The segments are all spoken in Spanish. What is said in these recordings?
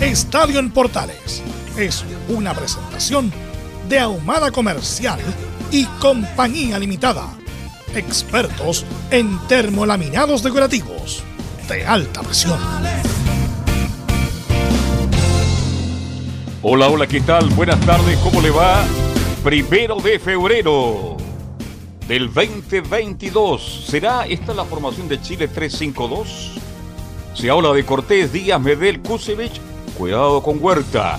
Estadio en Portales es una presentación de Ahumada Comercial y Compañía Limitada. Expertos en termolaminados decorativos de alta presión. Hola, hola, ¿qué tal? Buenas tardes, ¿cómo le va? Primero de febrero del 2022. ¿Será esta la formación de Chile 352? Se habla de Cortés, Díaz, Medel, Kusevich Cuidado con Huerta,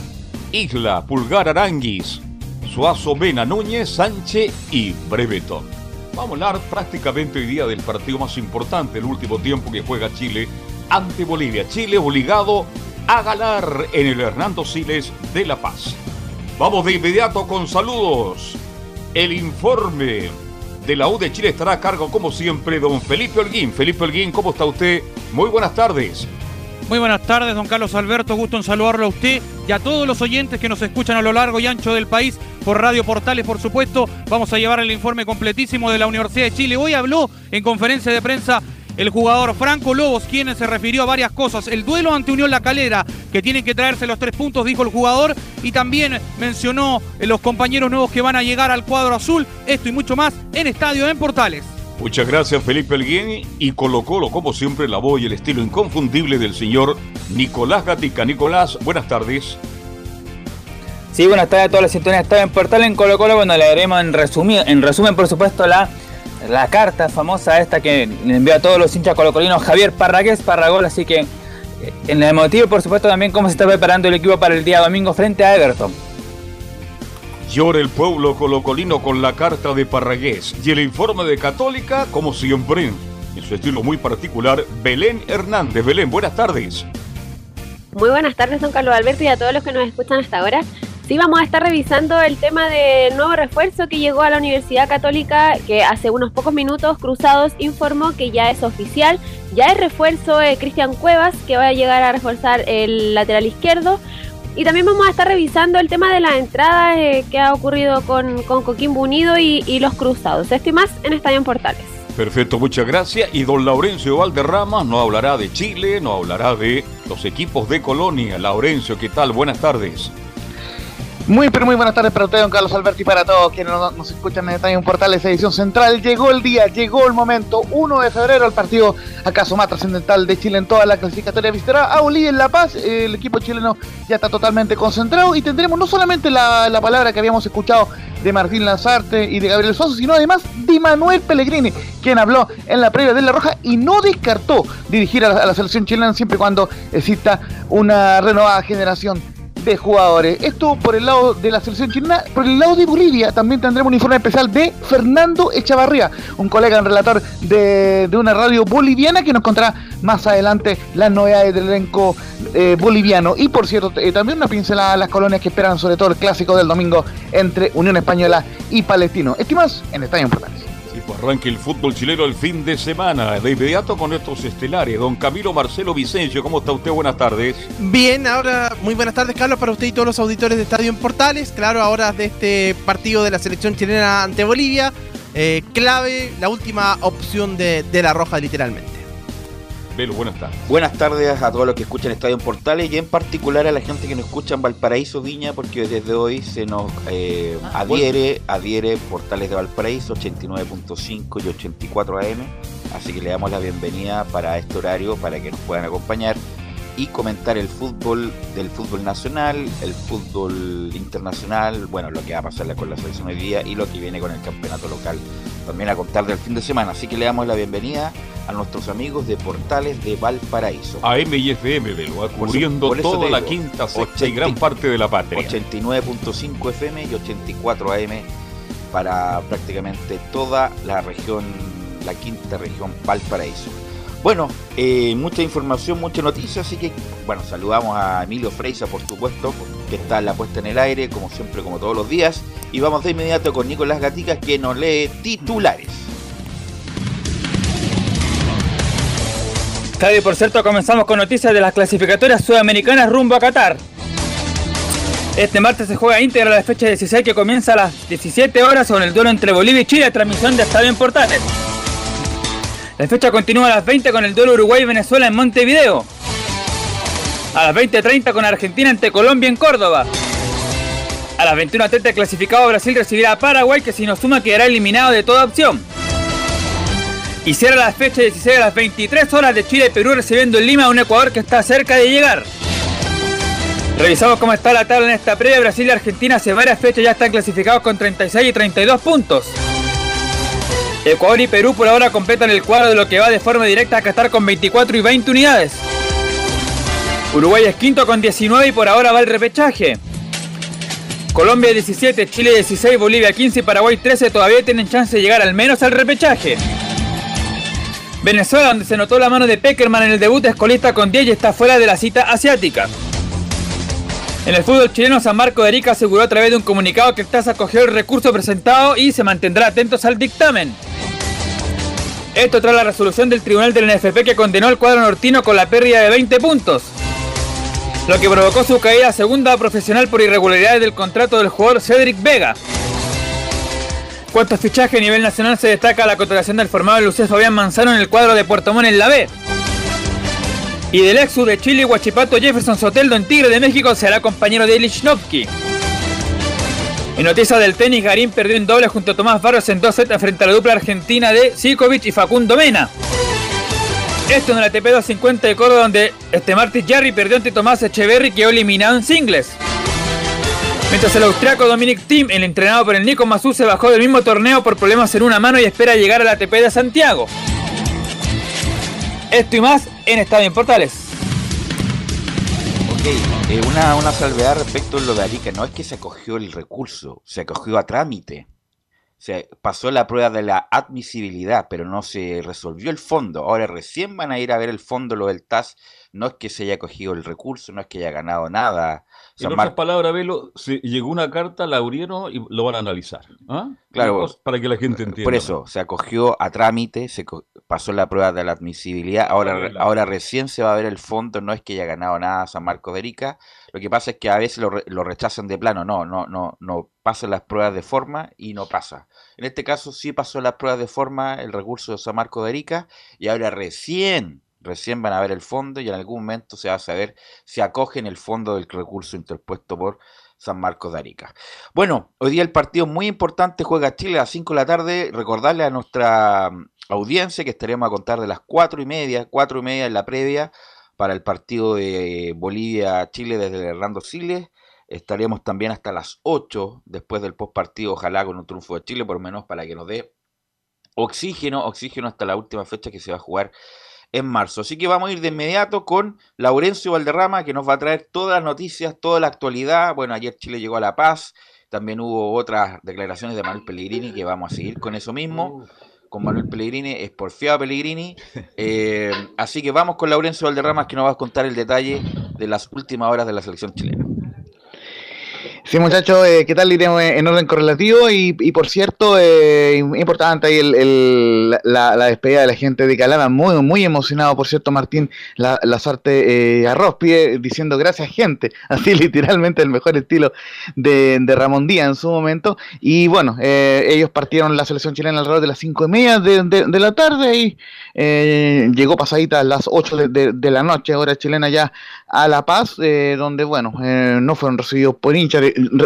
Isla, Pulgar, Aranguis, Suazo, Mena, Núñez, Sánchez y Brevetón. Vamos a hablar prácticamente hoy día del partido más importante el último tiempo que juega Chile ante Bolivia. Chile obligado a ganar en el Hernando Siles de La Paz. Vamos de inmediato con saludos. El informe de la U de Chile estará a cargo, como siempre, don Felipe Holguín. Felipe Holguín, ¿cómo está usted? Muy buenas tardes. Muy buenas tardes, don Carlos Alberto. Gusto en saludarlo a usted y a todos los oyentes que nos escuchan a lo largo y ancho del país por Radio Portales, por supuesto. Vamos a llevar el informe completísimo de la Universidad de Chile. Hoy habló en conferencia de prensa el jugador Franco Lobos, quien se refirió a varias cosas. El duelo ante Unión La Calera, que tienen que traerse los tres puntos, dijo el jugador, y también mencionó los compañeros nuevos que van a llegar al cuadro azul. Esto y mucho más en Estadio en Portales. Muchas gracias Felipe Alguien y Colo Colo, como siempre, la voz y el estilo inconfundible del señor Nicolás Gatica. Nicolás, buenas tardes. Sí, buenas tardes a todas las sintonías. Está en Portal en Colo Colo, bueno, le haremos en, en resumen, por supuesto, la, la carta famosa esta que envió a todos los hinchas colocolinos Javier Parragués Parragol, así que eh, en el motivo, por supuesto, también cómo se está preparando el equipo para el día domingo frente a Everton. Llora el pueblo colocolino con la carta de Parragués y el informe de Católica, como siempre, en su estilo muy particular, Belén Hernández. Belén, buenas tardes. Muy buenas tardes, don Carlos Alberto, y a todos los que nos escuchan hasta ahora. Sí, vamos a estar revisando el tema del nuevo refuerzo que llegó a la Universidad Católica, que hace unos pocos minutos Cruzados informó que ya es oficial, ya es refuerzo de Cristian Cuevas, que va a llegar a reforzar el lateral izquierdo. Y también vamos a estar revisando el tema de las entradas eh, que ha ocurrido con, con Coquimbo Unido y, los cruzados. Esto más en Estadio Portales. Perfecto, muchas gracias. Y don Laurencio Valderrama no hablará de Chile, no hablará de los equipos de Colonia. Laurencio, ¿qué tal? Buenas tardes. Muy, pero muy buenas tardes para usted, don Carlos Alberti, para todos quienes nos, escuchan en Estadio Portales, edición central. Llegó el día, llegó el momento. 1 de febrero, el partido acaso más trascendental de Chile en toda la clasificatoria visitará a Bolivia en La Paz. El equipo chileno ya está totalmente concentrado y tendremos no solamente la, palabra que habíamos escuchado de Martín Lazarte y de Gabriel Sosa, sino además de Manuel Pellegrini, quien habló en la previa de La Roja y no descartó dirigir a la selección chilena siempre y cuando exista una renovada generación de jugadores. Esto por el lado de la selección chilena. Por el lado de Bolivia también tendremos un informe especial de Fernando Echavarría, un colega en relator de, una radio boliviana que nos contará más adelante las novedades del elenco eh, boliviano. Y por cierto, eh, también una pincelada a las colonias que esperan sobre todo el clásico del domingo entre Unión Española y Palestino. Estimados en Estadio Importantes. Pues arranque el fútbol chileno el fin de semana. De inmediato con estos estelares. Don Camilo Marcelo Vicencio, ¿cómo está usted? Buenas tardes. Bien, ahora muy buenas tardes, Carlos, para usted y todos los auditores de Estadio en Portales. Claro, ahora de este partido de la selección chilena ante Bolivia. Eh, clave, la última opción de, de la Roja, literalmente buenas tardes. Buenas tardes a todos los que escuchan Estadio en Portales y en particular a la gente que nos escucha en Valparaíso Viña, porque desde hoy se nos eh, ah, adhiere, adhiere Portales de Valparaíso 89.5 y 84 AM. Así que le damos la bienvenida para este horario, para que nos puedan acompañar. Y comentar el fútbol del fútbol nacional, el fútbol internacional, bueno, lo que va a pasar con la selección hoy día y lo que viene con el campeonato local también a contar del fin de semana. Así que le damos la bienvenida a nuestros amigos de Portales de Valparaíso. A MFM, Velo, cubriendo toda la quinta, sexta y gran parte de la patria. 89.5 FM y 84 AM para prácticamente toda la región, la quinta región Valparaíso. Bueno, eh, mucha información, mucha noticia, así que bueno, saludamos a Emilio Freisa, por supuesto, que está en la puesta en el aire, como siempre, como todos los días. Y vamos de inmediato con Nicolás Gaticas, que nos lee titulares. Claro, por cierto, comenzamos con noticias de las clasificatorias sudamericanas rumbo a Qatar. Este martes se juega íntegra la fecha 16 que comienza a las 17 horas con el duelo entre Bolivia y Chile, transmisión de Estadio en Portales. La fecha continúa a las 20 con el duelo Uruguay-Venezuela en Montevideo. A las 20.30 con Argentina ante Colombia en Córdoba. A las 21.30 clasificado Brasil recibirá a Paraguay que si no suma quedará eliminado de toda opción. Y cierra la fecha 16 a las 23 horas de Chile y Perú recibiendo en Lima un Ecuador que está cerca de llegar. Revisamos cómo está la tabla en esta previa. Brasil y Argentina hace varias fechas ya están clasificados con 36 y 32 puntos. Ecuador y Perú por ahora completan el cuadro de lo que va de forma directa a Qatar con 24 y 20 unidades. Uruguay es quinto con 19 y por ahora va el repechaje. Colombia 17, Chile 16, Bolivia 15 y Paraguay 13 todavía tienen chance de llegar al menos al repechaje. Venezuela, donde se notó la mano de Peckerman en el debut, es colista con 10 y está fuera de la cita asiática. En el fútbol chileno, San Marco de Arica aseguró a través de un comunicado que el TAS acogió el recurso presentado y se mantendrá atentos al dictamen. Esto tras la resolución del tribunal del NFP que condenó al cuadro nortino con la pérdida de 20 puntos. Lo que provocó su caída segunda profesional por irregularidades del contrato del jugador Cedric Vega. Cuanto a fichaje a nivel nacional se destaca la contratación del formado Lucía Fabián Manzano en el cuadro de Puerto Montt en la B. Y del Exu de Chile, Huachipato Jefferson Soteldo en Tigre de México será compañero de Lichnowsky. En noticias del tenis, Garín perdió en doble junto a Tomás Barros en 2 sets frente a la dupla argentina de Sikovic y Facundo Mena. Esto en el ATP 250 de Córdoba, donde este martes Jarry perdió ante Tomás Echeverry, quedó eliminado en singles. Mientras el austriaco Dominic Thiem, el entrenado por el Nico Mazú, se bajó del mismo torneo por problemas en una mano y espera llegar al ATP de Santiago. Esto y más en Estadio en Portales. Eh, una, una salvedad respecto a lo de Arica. No es que se acogió el recurso, se acogió a trámite. Se pasó la prueba de la admisibilidad, pero no se resolvió el fondo. Ahora recién van a ir a ver el fondo, lo del TAS. No es que se haya acogido el recurso, no es que haya ganado nada en otras palabras, Velo, se llegó una carta, la abrieron y lo van a analizar. ¿ah? Claro. Para que la gente entienda. Por eso, se acogió a trámite, se pasó la prueba de la admisibilidad. Ahora, ahora recién se va a ver el fondo, no es que haya ganado nada San Marcos de Erika. Lo que pasa es que a veces lo, lo rechazan de plano. No, no, no, no pasan las pruebas de forma y no pasa. En este caso sí pasó las pruebas de forma el recurso de San Marcos de Erika y ahora recién Recién van a ver el fondo y en algún momento se va a saber si acogen el fondo del recurso interpuesto por San Marcos de Arica. Bueno, hoy día el partido muy importante juega Chile a las 5 de la tarde. Recordarle a nuestra mm, audiencia que estaremos a contar de las 4 y media, 4 y media en la previa para el partido de Bolivia-Chile desde Hernando Siles. Estaremos también hasta las 8 después del post partido, ojalá con un triunfo de Chile, por lo menos para que nos dé oxígeno, oxígeno hasta la última fecha que se va a jugar en marzo. Así que vamos a ir de inmediato con Laurencio Valderrama, que nos va a traer todas las noticias, toda la actualidad. Bueno, ayer Chile llegó a La Paz, también hubo otras declaraciones de Manuel Pellegrini, que vamos a seguir con eso mismo. Con Manuel Pellegrini, es porfiado Pellegrini. Eh, así que vamos con Laurencio Valderrama, que nos va a contar el detalle de las últimas horas de la selección chilena. Sí, muchachos, eh, ¿qué tal? Iremos en orden correlativo y, por cierto, eh, importante ahí el, la, despedida de la gente de Calama, muy muy emocionado, por cierto, Martín la, la suerte eh, arroz, pide diciendo gracias gente, así literalmente el mejor estilo de, Ramón Díaz en su momento. Y bueno, eh, ellos partieron la selección chilena alrededor de las cinco y media de, la tarde y llegó pasadita a las 8 de, la noche, hora chilena ya a La Paz, donde bueno, no fueron recibidos por hinchas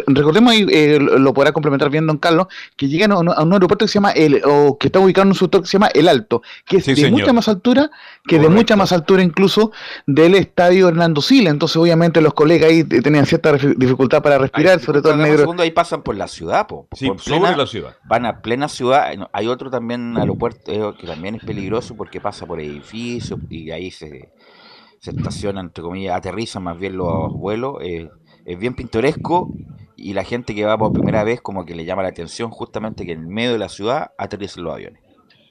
recordemos, y eh, lo podrá complementar bien Don Carlos, que llegan a un, aeropuerto que se llama, el, o que está ubicado en un sector que se llama El Alto, que es de mucha más altura, que de mucha más altura incluso del estadio Hernando Sila. Entonces, obviamente, los colegas ahí tenían cierta dificultad para respirar, sobre todo el negro. segundo, ahí pasan por la ciudad, po, sobre la ciudad. Van a plena ciudad. Hay otro también aeropuerto eh, que también es peligroso porque pasa por edificios y ahí se, se estacionan, entre comillas, aterrizan más bien los vuelos. Eh, es bien pintoresco y la gente que va por primera vez como que le llama la atención justamente que en medio de la ciudad aterricen los aviones.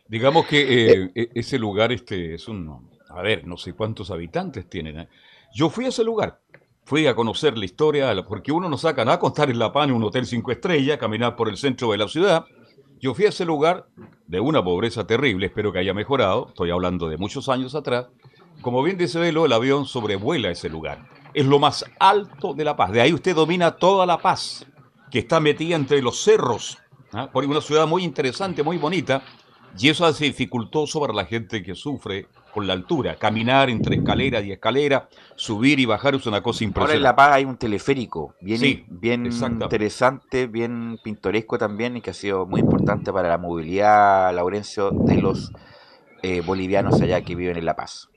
Digamos que eh, e, ese lugar este es un, a ver, no sé cuántos habitantes tienen. ¿eh? Yo fui a ese lugar, fui a conocer la historia, porque uno no saca nada a contar en La Paz en un hotel cinco estrellas, caminar por el centro de la ciudad. Yo fui a ese lugar de una pobreza terrible, espero que haya mejorado, estoy hablando de muchos años atrás. Como bien dice Velo, el avión sobrevuela ese lugar es lo más alto de La Paz. De ahí usted domina toda La Paz, que está metida entre los cerros, ¿ah? por una ciudad muy interesante, muy bonita, y eso hace dificultoso para la gente que sufre con la altura. Caminar entre escalera y escalera, subir y bajar es una cosa impresionante. Ahora en La Paz hay un teleférico bien, bien interesante, bien pintoresco también y que ha sido muy importante para la movilidad, Laurencio, de los eh, bolivianos allá que viven en La Paz.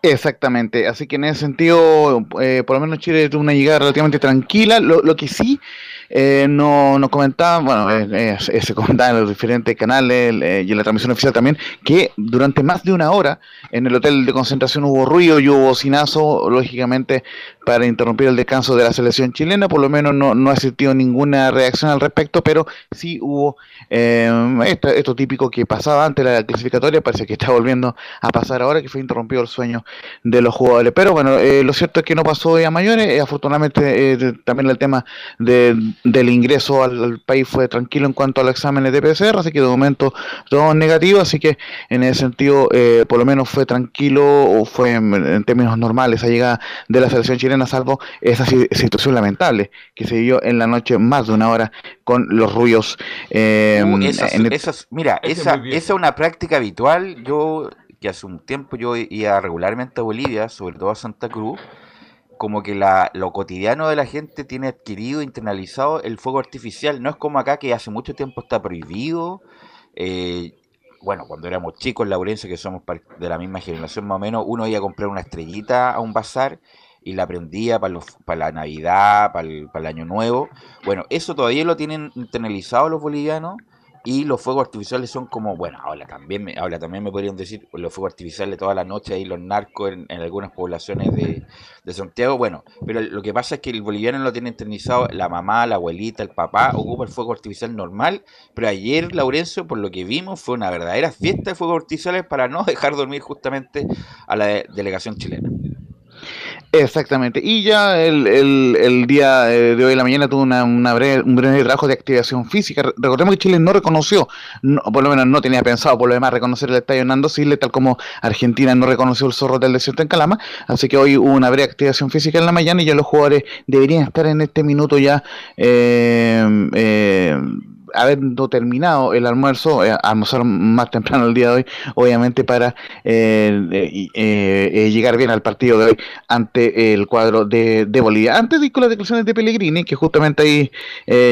Exactamente, así que en ese sentido, eh, por lo menos Chile tuvo una llegada relativamente tranquila. Lo, lo que sí eh, no, nos comentaban, bueno, eh, eh, se comentaba en los diferentes canales y en la transmisión oficial también, que durante más de una hora en el hotel de concentración hubo ruido y hubo bocinazo, lógicamente, para interrumpir el descanso de la selección chilena. Por lo menos no, no ha existido ninguna reacción al respecto, pero sí hubo esto, esto, típico que pasaba antes de la clasificatoria, parece que está volviendo a pasar ahora, que fue interrumpido el sueño de los jugadores. Pero bueno, lo cierto es que no pasó a mayores, afortunadamente también el tema de del ingreso al, país fue tranquilo en cuanto a los exámenes de PCR, así que de momento todo negativo, así que en ese sentido eh, por lo menos fue tranquilo o fue en, términos normales esa llegada de la selección chilena, salvo esa situación lamentable que se dio en la noche más de una hora con los ruidos. Eh, mira, esa, esa es una práctica habitual, yo que hace un tiempo yo iba regularmente a Bolivia, sobre todo a Santa Cruz, como que la, lo cotidiano de la gente tiene adquirido, internalizado el fuego artificial. No es como acá que hace mucho tiempo está prohibido. Eh, bueno, cuando éramos chicos en Laurencio, que somos de la misma generación más o menos, uno iba a comprar una estrellita a un bazar y la prendía para, para la Navidad, para el, para el Año Nuevo. Bueno, eso todavía lo tienen internalizado los bolivianos y los fuegos artificiales son como, bueno, ahora también me, ahora también me podrían decir los fuegos artificiales toda la noche ahí los narcos en, algunas poblaciones de, Santiago, bueno, pero lo que pasa es que el boliviano lo tiene internizado, la mamá, la abuelita, el papá, ocupa el fuego artificial normal, pero ayer, Laurencio, por lo que vimos, fue una verdadera fiesta de fuegos artificiales para no dejar dormir justamente a la delegación chilena. Exactamente. Y ya el, el, día eh, de hoy la mañana tuvo una, una breve, un breve trabajo de activación física. Recordemos que Chile no reconoció, por lo menos no tenía pensado por lo demás reconocer el estadio Nando Sile, tal como Argentina no reconoció el zorro del desierto en Calama. Así que hoy hubo una breve activación física en la mañana y ya los jugadores deberían estar en este minuto ya. Eh, eh, habiendo terminado el almuerzo, eh, más temprano el día de hoy, obviamente para eh, eh, llegar bien al partido de hoy ante el cuadro de, Bolivia. Antes de ir con las declaraciones de Pellegrini, que justamente ahí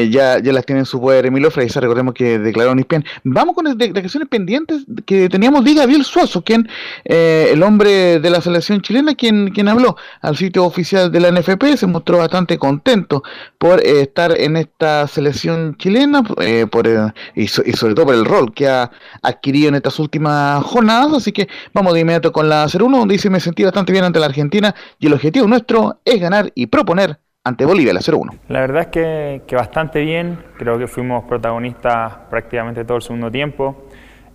ya, ya las tiene en su poder Emilio Freisa, recordemos que declaró Nispien, vamos con las declaraciones pendientes que teníamos de Gabriel Suazo, quien el hombre de la selección chilena, quien, quien habló al sitio oficial de la NFP, se mostró bastante contento por estar en esta selección chilena. Eh, por y, sobre todo por el rol que ha adquirido en estas últimas jornadas. Así que vamos de inmediato con la 0-1, donde dice me sentí bastante bien ante la Argentina y el objetivo nuestro es ganar y proponer ante Bolivia la 0-1. La verdad es que, que, bastante bien, creo que fuimos protagonistas prácticamente todo el segundo tiempo.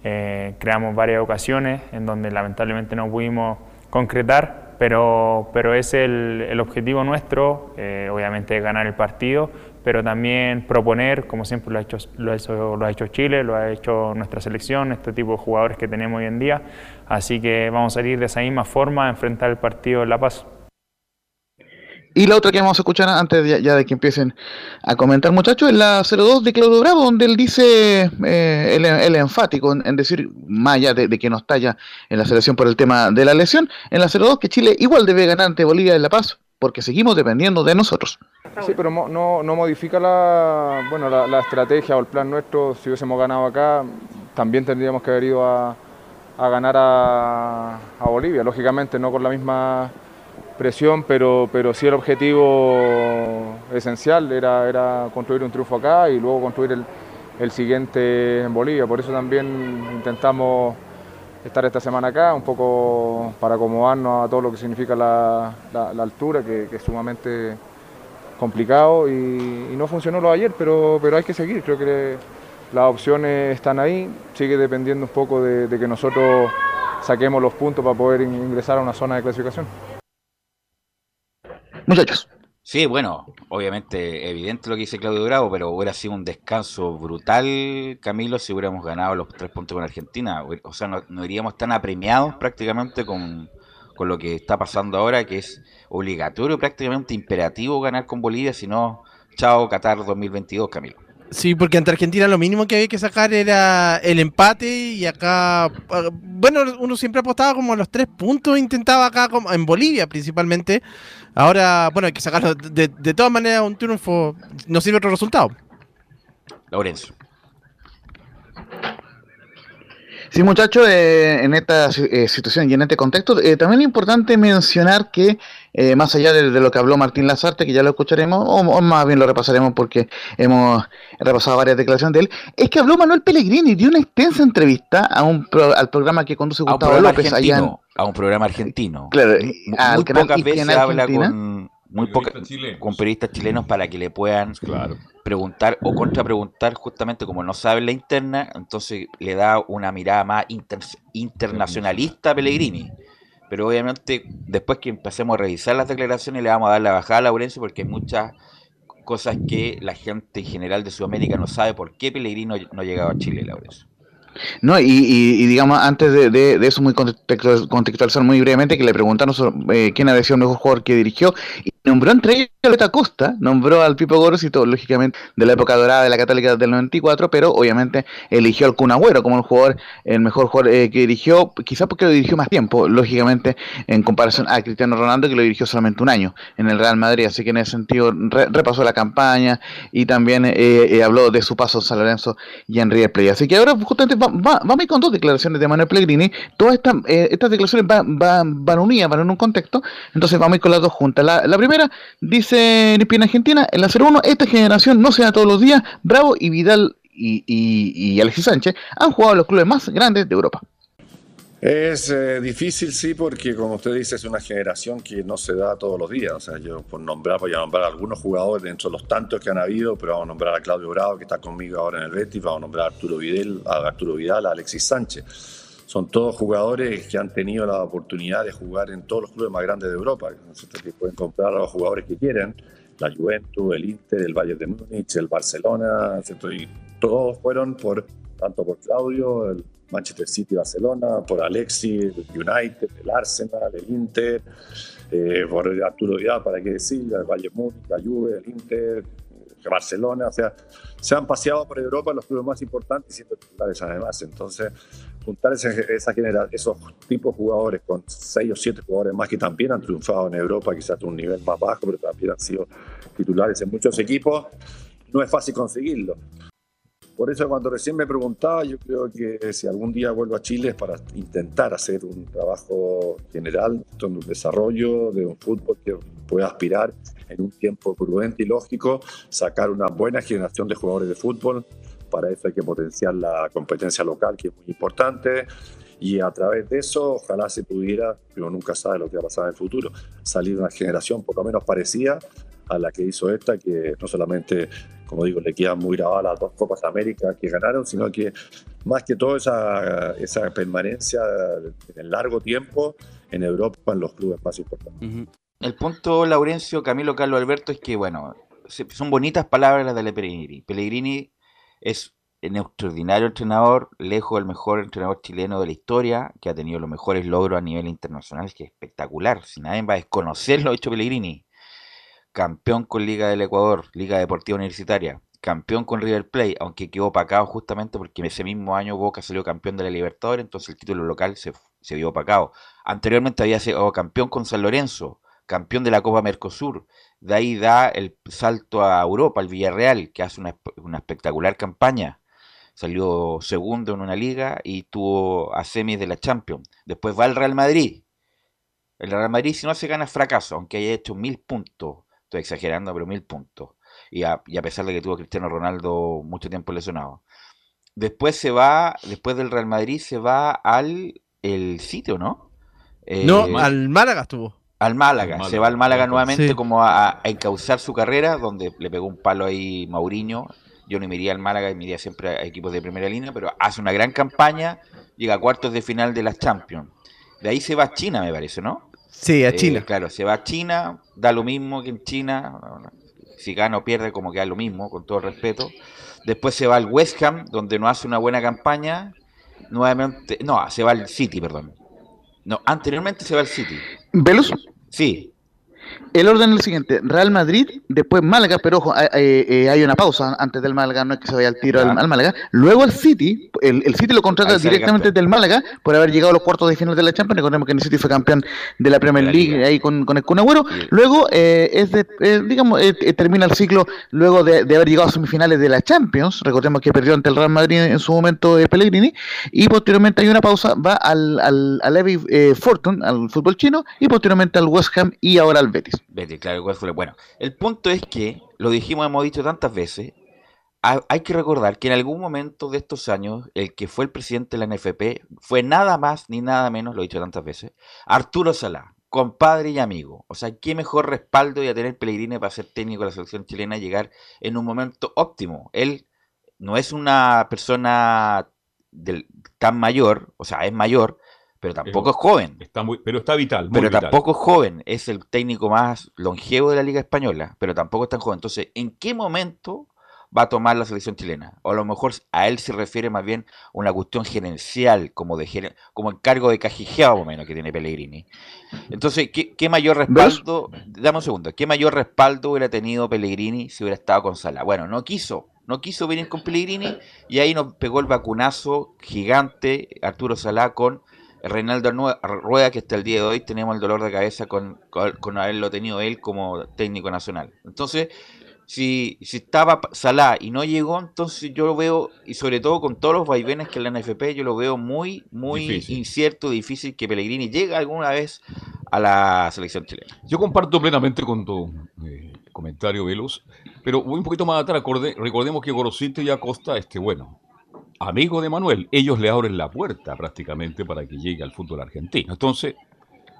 Eh, creamos varias ocasiones en donde lamentablemente no pudimos concretar, pero, pero es el, el objetivo nuestro, eh, obviamente ganar el partido, pero también proponer, como siempre lo ha, hecho, lo, ha hecho, Chile, lo ha hecho nuestra selección, este tipo de jugadores que tenemos hoy en día. Así que vamos a salir de esa misma forma a enfrentar el partido en La Paz. Y la otra que vamos a escuchar antes ya, de que empiecen a comentar, muchachos, es la 02 de Claudio Bravo, donde él dice, eh, el, enfático en, decir, más allá de, que no está ya en la selección por el tema de la lesión, en la 02 que Chile igual debe ganar ante Bolivia en La Paz, porque seguimos dependiendo de nosotros. Sí, pero no, no modifica la, bueno, la, estrategia o el plan nuestro. Si hubiésemos ganado acá, también tendríamos que haber ido a, ganar a, Bolivia. Lógicamente, no con la misma presión, pero, pero sí el objetivo esencial era, era construir un triunfo acá y luego construir el, el siguiente en Bolivia. Por eso también intentamos estar esta semana acá, un poco para acomodarnos a todo lo que significa la, altura, que, es sumamente complicado y, no funcionó lo de ayer, pero, pero hay que seguir, creo que las opciones están ahí, sigue dependiendo un poco de, de que nosotros saquemos los puntos para poder ingresar a una zona de clasificación. Muchachos. Sí, bueno, obviamente evidente lo que dice Claudio Bravo, pero hubiera sido un descanso brutal, Camilo, si hubiéramos ganado los tres puntos con Argentina. O sea, no, iríamos tan apremiados prácticamente con, con, lo que está pasando ahora, que es obligatorio, prácticamente imperativo ganar con Bolivia, si no, chao Qatar 2022, Camilo. Sí, porque ante Argentina lo mínimo que había que sacar era el empate y acá, ah, bueno, uno siempre apostaba como a los tres puntos, intentaba acá en Bolivia principalmente. Ahora, bueno, hay que sacarlo de, de todas maneras un triunfo, no sirve otro resultado. Lorenzo. Sí, muchachos, eh, en esta eh, situación y en este contexto, eh, también es importante mencionar que, más allá de, lo que habló Martín Lazarte, que ya lo escucharemos, o, más bien lo repasaremos porque hemos repasado varias declaraciones de él, es que habló Manuel Pellegrini, dio una extensa entrevista a un al programa que conduce Gustavo López allá A un programa argentino. Claro, muy pocas veces habla con muy pocos con periodistas chilenos para que le puedan preguntar o contrapreguntar justamente como no sabe la interna, entonces le da una mirada más internacionalista a Pellegrini. Pero obviamente después que empecemos a revisar las declaraciones le vamos a dar la bajada a Laurencio porque hay muchas cosas que la gente en general de Sudamérica no sabe por qué Pellegrini no, ha llegado a Chile, Laurencio. No, y, digamos, antes de, eso, muy contextualizar muy brevemente, que le preguntaron eh, quién había sido el mejor jugador que dirigió, nombró entre ellos a Costa, nombró al Pipo Gorosito, lógicamente, de la época dorada de la Católica del 94, pero obviamente eligió al Kun Agüero como el jugador, el mejor jugador eh, que dirigió, quizás porque lo dirigió más tiempo, lógicamente, en comparación a Cristiano Ronaldo, que lo dirigió solamente un año en el Real Madrid, así que en ese sentido repasó la campaña y también eh, eh, habló de su paso en San Lorenzo y en River Plate. Así que ahora justamente vamos va, a ir con dos declaraciones de Manuel Pellegrini, todas estas, estas declaraciones van, van, unidas, van en un contexto, entonces vamos a ir con las dos juntas. La, la primera primera, dice en Argentina, en la 01, esta generación no se da todos los días, Bravo y Vidal y, Alexis Sánchez han jugado los clubes más grandes de Europa. Es eh, difícil, sí, porque como usted dice, es una generación que no se da todos los días. O sea, yo por nombrar, voy a nombrar a algunos jugadores dentro de los tantos que han habido, pero vamos a nombrar a Claudio Bravo, que está conmigo ahora en el Betis, vamos a nombrar a Arturo Vidal, a Arturo Vidal, a Alexis Sánchez son todos jugadores que han tenido la oportunidad de jugar en todos los clubes más grandes de Europa, que pueden comprar a los jugadores que quieren, la Juventus, el Inter, el Bayern de Múnich, el Barcelona, y todos fueron por tanto por Claudio, el Manchester City, Barcelona, por Alexis, el United, el Arsenal, el Inter, eh, por Arturo Vidal, para qué decir, el Bayern Múnich, la Juve, el Inter, Barcelona, o sea, se han paseado por Europa los clubes más importantes y siendo titulares además. Entonces, juntar esos tipos de jugadores con seis o siete jugadores más que también han triunfado en Europa, quizás a un nivel más bajo, pero también han sido titulares en muchos equipos, no es fácil conseguirlo. Por eso cuando recién me preguntaba, yo creo que si algún día vuelvo a Chile es para intentar hacer un trabajo general, un desarrollo de un fútbol que pueda aspirar en un tiempo prudente y lógico, sacar una buena generación de jugadores de fútbol. Para eso hay que potenciar la competencia local, que es muy importante. Y a través de eso, ojalá se pudiera, pero nunca sabe lo que va a pasar en el futuro, salir una generación por lo menos parecida a la que hizo esta, que no solamente, como digo, le quedan muy grabadas las dos Copas América que ganaron, sino que más que todo esa, esa permanencia en largo tiempo en Europa en los clubes más importantes. El punto, Laurencio, Camilo, Carlos Alberto, es que, bueno, son bonitas palabras las de Pellegrini. Pellegrini es un extraordinario entrenador, lejos del mejor entrenador chileno de la historia, que ha tenido los mejores logros a nivel internacional, que es espectacular. Si nadie va a desconocer lo hecho Pellegrini. Campeón con Liga del Ecuador, Liga Deportiva Universitaria. Campeón con River Plate, aunque quedó opacado justamente porque ese mismo año Boca salió campeón de la Libertadores, entonces el título local se, se vio opacado. Anteriormente había sido campeón con San Lorenzo, campeón de la Copa Mercosur. De ahí da el salto a Europa, al Villarreal, que hace una, una espectacular campaña. Salió segundo en una liga y tuvo a semis de la Champions. Después va al Real Madrid. El Real Madrid, si no se gana, fracaso, aunque haya hecho mil puntos. Estoy exagerando, pero mil puntos. Y a, y a pesar de que tuvo a Cristiano Ronaldo mucho tiempo lesionado. Después se va, después del Real Madrid, se va al el sitio, ¿no? no, Eh, al Málaga estuvo. al Málaga, se va al Málaga Málaga, nuevamente sí. como a, a encauzar su carrera, donde le pegó un palo ahí Mauriño. Yo no me iría al Málaga, me iría siempre a equipos de primera línea, pero hace una gran campaña, llega a cuartos de final de las Champions. De ahí se va a China, me parece, ¿no? Sí, a Eh, China. claro, se va a China, da lo mismo que en China, si gana o pierde como que da lo mismo, con todo el respeto. Después se va al West Ham, donde no hace una buena campaña. Nuevamente, no, se va al City, perdón. No, anteriormente se va al City. Velus, Sí, el orden es el siguiente: Real Madrid, después Málaga, pero ojo, eh, hay una pausa antes del Málaga, no es que se vaya al tiro al, al Málaga. Luego el City, el, el City lo contrata directamente del Málaga por haber llegado a los cuartos de final de la Champions. Recordemos que el City fue campeón de la Premier la League Liga. ahí con, con el Kun Agüero. Y el- Luego, eh, es de, eh, digamos, eh, eh, termina el ciclo luego de, de haber llegado a semifinales de la Champions. Recordemos que perdió ante el Real Madrid en su momento Pellegrini. Y posteriormente hay una pausa, va al, al, al eh, Fortune, al fútbol chino, y posteriormente al West Ham y ahora al Betis. Claro, Bueno, el punto es que, lo dijimos, hemos dicho tantas veces, ha- hay que recordar que en algún momento de estos años, el que fue el presidente de la NFP fue nada más ni nada menos, lo he dicho tantas veces, Arturo Salá, compadre y amigo. O sea, qué mejor respaldo y a tener Pellegrini para ser técnico de la selección chilena y llegar en un momento óptimo. Él no es una persona tan mayor, o sea, es mayor, pero tampoco es joven. Está muy, pero está vital. muy Pero vital. tampoco es joven, es el técnico más longevo de la Liga Española, pero tampoco es tan joven. Entonces, ¿en qué momento va a tomar la selección chilena? O a lo mejor a él se refiere más bien a una cuestión gerencial, como de geren- como el cargo de cajijeado, más o menos, que tiene Pellegrini. Entonces, ¿qué, qué mayor respaldo? Dame un segundo, ¿qué mayor respaldo hubiera tenido Pellegrini si hubiera estado con Sala? Bueno, no quiso. No quiso venir con Pellegrini y ahí nos pegó el vacunazo gigante Arturo Salá con Reinaldo Rueda, que hasta el día de hoy tenemos el dolor de cabeza con, con, con haberlo tenido él como técnico nacional. Entonces, si, si estaba Salah y no llegó, entonces yo lo veo, y sobre todo con todos los vaivenes que en la NFP, yo lo veo muy, muy Difícil. incierto, difícil que Pellegrini llegue alguna vez a la selección chilena. Yo comparto plenamente con tu eh, comentario, Velos, pero voy un poquito más atrás. recordemos que Gorosito y Acosta, este, bueno, amigo de Manuel, ellos le abren la puerta prácticamente para que llegue al fútbol argentino. Entonces,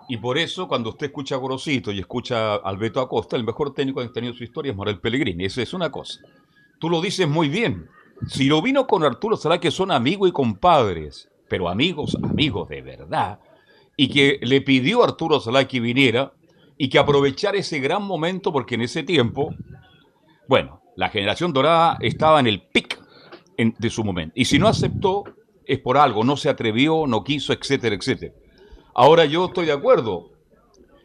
y por eso cuando usted escucha a Gorosito y escucha a Alberto Acosta, el mejor técnico que ha tenido en su historia es Manuel Pellegrini. Esa es una cosa. Tú lo dices muy bien. Si lo vino con Arturo Salá, que son amigos y compadres, pero amigos, amigos de verdad, y que le pidió a Arturo Salá que viniera y que aprovechara ese gran momento, porque en ese tiempo, bueno, la generación dorada estaba en el pic en- de su momento. Y si no aceptó, es por algo, no se atrevió, no quiso, etcétera, etcétera. Ahora yo estoy de acuerdo.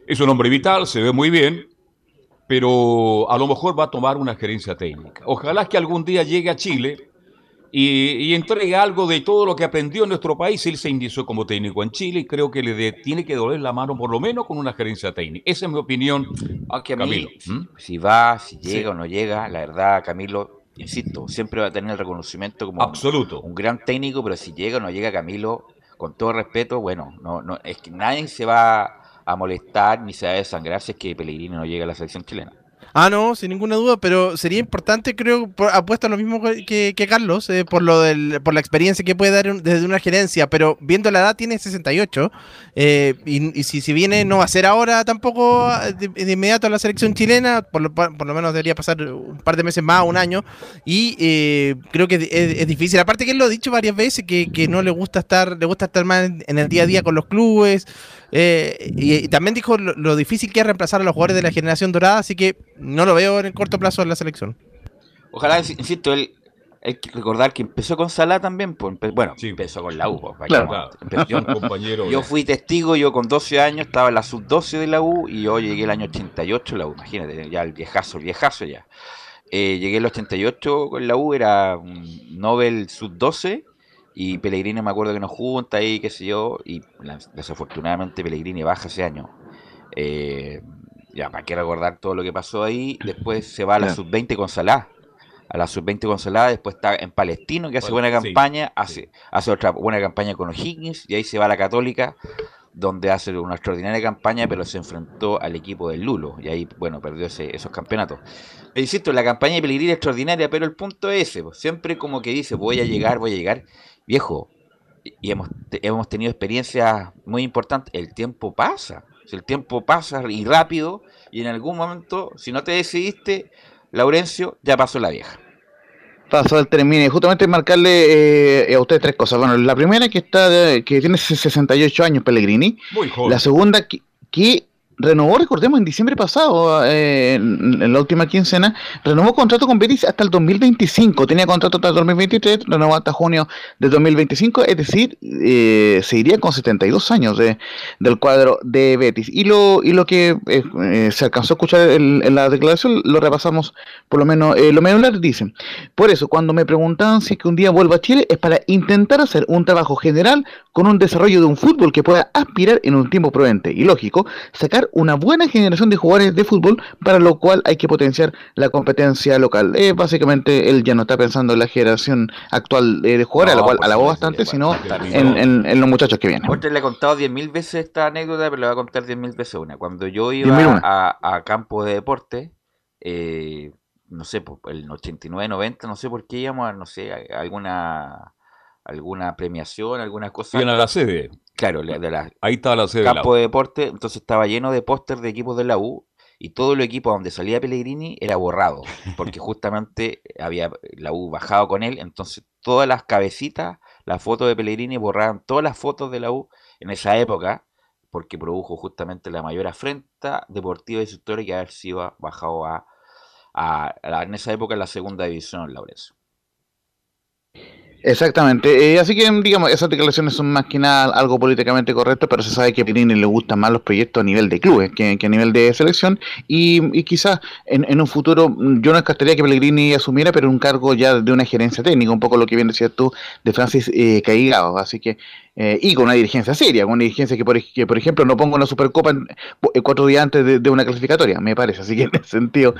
Es un hombre vital, se ve muy bien, pero a lo mejor va a tomar una gerencia técnica. Ojalá que algún día llegue a Chile y, y entregue algo de todo lo que aprendió en nuestro país. Él se inició como técnico en Chile y creo que le de- tiene que doler la mano por lo menos con una gerencia técnica. Esa es mi opinión. Aunque a mí, Camilo, si, va, si llega Sí. o no llega, la verdad, Camilo, insisto, siempre va a tener el reconocimiento como un- Absoluto. un gran técnico, pero si llega o no llega Camilo, con todo respeto, bueno, no, no, es que nadie se va a molestar ni se va a desangrar si es que Pellegrini no llega a la selección chilena. Ah, no, sin ninguna duda, pero sería importante, creo, por- apuesto a lo mismo que, que Carlos, eh, por lo del, por la experiencia que puede dar desde una gerencia, pero viendo la edad tiene 68, eh, y, y si, si viene no va a ser ahora tampoco ah, de, inmediato a la selección chilena, por lo, por lo menos debería pasar un par de meses más, un año, y eh, creo que es, difícil, aparte que él lo ha dicho varias veces, que, que no le gusta estar, le gusta estar más en, el día a día con los clubes, eh, y, y también dijo lo difícil que es reemplazar a los jugadores de la generación dorada, así que no lo veo en el corto plazo en la selección. Ojalá, insi- insisto, él, hay que recordar que empezó con Salah también, pues, empe- bueno, Sí. empezó con la U. pues, Claro. Claro. empezó- yo, Un compañero. yo fui testigo, yo con 12 años estaba en la sub-12 de la U y yo llegué el año 88 a la U, imagínate, ya el viejazo, el viejazo ya. Eh, llegué el 88 con la U, era un Nobel sub-12 y Pellegrini me acuerdo que nos junta ahí, qué sé yo, y desafortunadamente Pellegrini baja ese año. Eh, ya, ¿para qué recordar todo lo que pasó ahí? Después se va a la Claro. sub-20 con Salah. A la sub-20 con Salah, después está en Palestino, que hace buena Sí, campaña, hace, hace otra buena campaña con O'Higgins, y ahí se va a la Católica, donde hace una extraordinaria campaña, pero se enfrentó al equipo del Lulo, y ahí, bueno, perdió ese- esos campeonatos. E insisto, la campaña de Pellegrini es extraordinaria, pero el punto es ese, pues, siempre como que dice, voy a llegar, voy a llegar, viejo, y- hemos, hemos tenido experiencias muy importantes, el tiempo pasa, si el tiempo pasa y rápido, y en algún momento, si no te decidiste, Laurencio, ya pasó la vieja. Pasó el término y justamente marcarle eh, a usted tres cosas. Bueno, la primera que está de- que tiene 68 años Pellegrini. Muy joven. La segunda que, que renovó, recordemos, en diciembre pasado, eh, en, la última quincena, renovó contrato con Betis hasta el 2025. Tenía contrato hasta el 2023, renovó hasta junio de 2025, es decir, eh, se iría con 72 años de, del cuadro de Betis. Y lo, y lo que eh, eh, se alcanzó a escuchar en, en la declaración, lo repasamos por lo menos, lo menos dicen. Por eso, cuando me preguntaban si es que un día vuelvo a Chile, es para intentar hacer un trabajo general con un desarrollo de un fútbol que pueda aspirar en un tiempo prudente y lógico, sacar una buena generación de jugadores de fútbol, para lo cual hay que potenciar la competencia local. Eh, básicamente, él ya no está pensando en la generación actual eh, de jugadores, a la cual por alabó bastante, sí, sino en, en- en los muchachos que vienen. Otra le he contado 10.000 veces esta anécdota, pero le voy a contar 10.000 veces una. Cuando yo 10.000 iba a, a campo de deporte, eh, no sé, el 89, 90, no sé por qué íbamos a, no sé, a alguna alguna premiación, alguna cosa. Iban a la sede. Claro, la- de la Ahí estaba la sede. de la campo de deporte, entonces estaba lleno de póster de equipos de la U y todo el equipo donde salía Pellegrini era borrado, porque justamente había la U bajado con él, entonces todas las cabecitas, las fotos de Pellegrini borraban todas las fotos de la U en esa época, porque produjo justamente la mayor afrenta deportiva de su historia que haber sido bajado a, a- a- en esa época en la segunda división, Laurencio. Exactamente, eh, así que digamos, esas declaraciones son más que nada algo políticamente correcto, pero se sabe que a Pirini le gustan más los proyectos a nivel de clubes que, a nivel de selección. Y, y quizás en, un futuro yo no descartaría que Pellegrini asumiera, pero un cargo ya de una gerencia técnica, un poco lo que bien decías tú de Francis eh, Caigao, así que eh, y con una dirigencia seria, con una dirigencia que por, que, por ejemplo no ponga una Supercopa en- eh, cuatro días antes de, de una clasificatoria, me parece, así que en ese sentido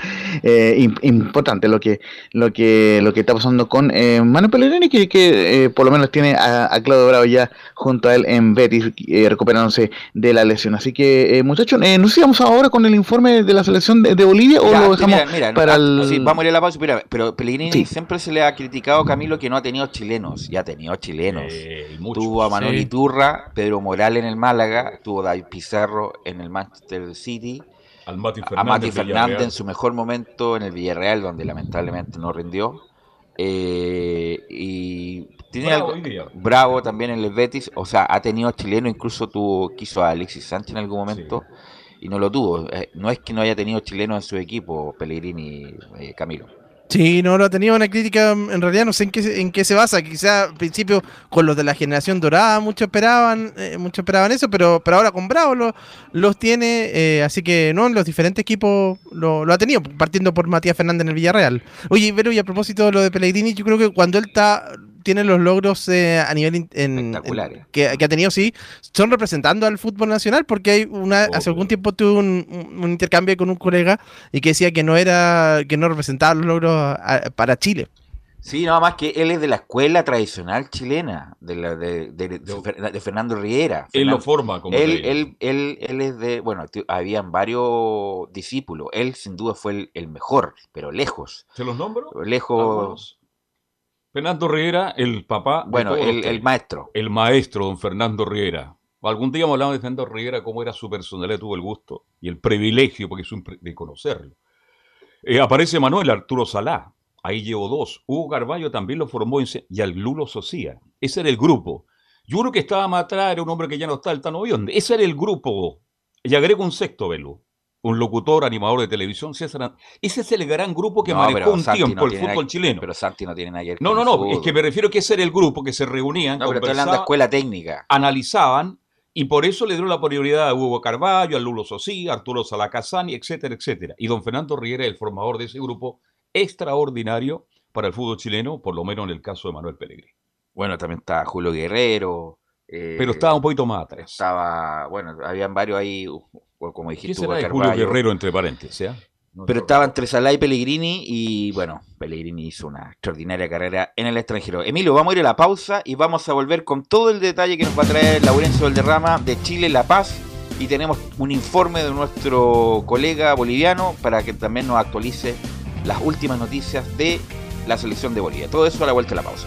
eh, im- importante lo que lo que lo que está pasando con eh, Manuel Pellegrini que, que, eh, por lo menos tiene a, a Claudio Bravo ya junto a él en Betis eh, recuperándose de la lesión así que eh, muchachos eh, no sé vamos ahora con el informe de la selección de, de Bolivia o Ya, lo dejamos mira, mira, para ah, el sí, vamos a ir a la pausa, mira, pero Pellegrini Sí. siempre se le ha criticado a Camilo que no ha tenido chilenos, ya ha tenido chilenos. Eh, y muchos. Tuvo a Manuel Sí. Iturra, Pedro Morales en el Málaga, tuvo a David Pizarro en el Manchester City, Al Mati a Fernández. Mati Fernández en su mejor momento en el Villarreal, donde lamentablemente no rindió. Eh, y tiene Bravo algo-. Bravo también en el Betis, o sea, ha tenido chileno, incluso tuvo, quiso a Alexis Sánchez en algún momento y no lo tuvo. Eh, no es que no haya tenido chileno en su equipo, Pellegrini, eh, Camilo. Sí, no lo ha tenido una crítica, mm, en realidad no sé en qué, se- en qué se basa, quizá al principio con los de la generación dorada muchos esperaban, eh, esperaban eso, pero, pero ahora con Bravo lo- los tiene, eh, así que no, en los diferentes equipos lo, lo ha tenido, partiendo por Matías Fernández en el Villarreal. Oye, pero y a propósito de lo de Pellegrini, yo creo que cuando él está tiene los logros eh, a nivel in- en- en- Espectaculares. que, que ha tenido, sí, son representando al fútbol nacional, porque hay una, hace algún tiempo tuve un, un- un intercambio con un colega y que decía que no era, que no representaba los logros a- para Chile. Sí, nada más que él es de la escuela tradicional chilena, de, la, de, de- de Fer- de Fernando Riera. Él lo forma como él, él, él, él es de, bueno, habían varios discípulos. Él sin duda fue el, el mejor, pero lejos. ¿Se los nombro? Lejos. Fernando Riera, el papá. bueno, el, maestro. el maestro, don Fernando Riera. Algún día hemos hablado de Fernando Riera, cómo era su personalidad, tuvo el gusto y el privilegio, porque es un de conocerlo. Eh, aparece Manuel Arturo Salá, ahí llevo dos. Hugo Carballo también lo formó y al Lulo Socia. Ese era el grupo. Yo creo que estaba más atrás, era un hombre que ya no está, el Tano Bionde. Ese era el grupo. Y agrego un sexto, Velo. Un locutor, animador de televisión, César Ese es el gran grupo que No, manejó un Santi tiempo no el fútbol chileno. Pero Santi no tiene ver No, no, no, es que me refiero que ese era el grupo que se reunían, No, pero estoy hablando de escuela técnica. analizaban y por eso le dio la prioridad a Hugo Carballo, a Lulo Sosí, a Arturo Salacazani, etcétera, etcétera. Y don Fernando Riera, el formador de ese grupo extraordinario para el fútbol chileno, por lo menos en el caso de Manuel Pellegrini. Bueno, también está Julio Guerrero, Eh, Pero estaba un poquito más atrás. Estaba, bueno, habían varios ahí, como ¿Qué dijiste, será Hugo de Julio. Guerrero entre paréntesis? ¿eh? Pero estaba entre Salah y Pellegrini y bueno, Pellegrini hizo una extraordinaria carrera en el extranjero. Emilio, vamos a ir a la pausa y vamos a volver con todo el detalle que nos va a traer Laurencio Valderrama de Chile La Paz y tenemos un informe de nuestro colega boliviano para que también nos actualice las últimas noticias de la selección de Bolivia. Todo eso a la vuelta de la pausa.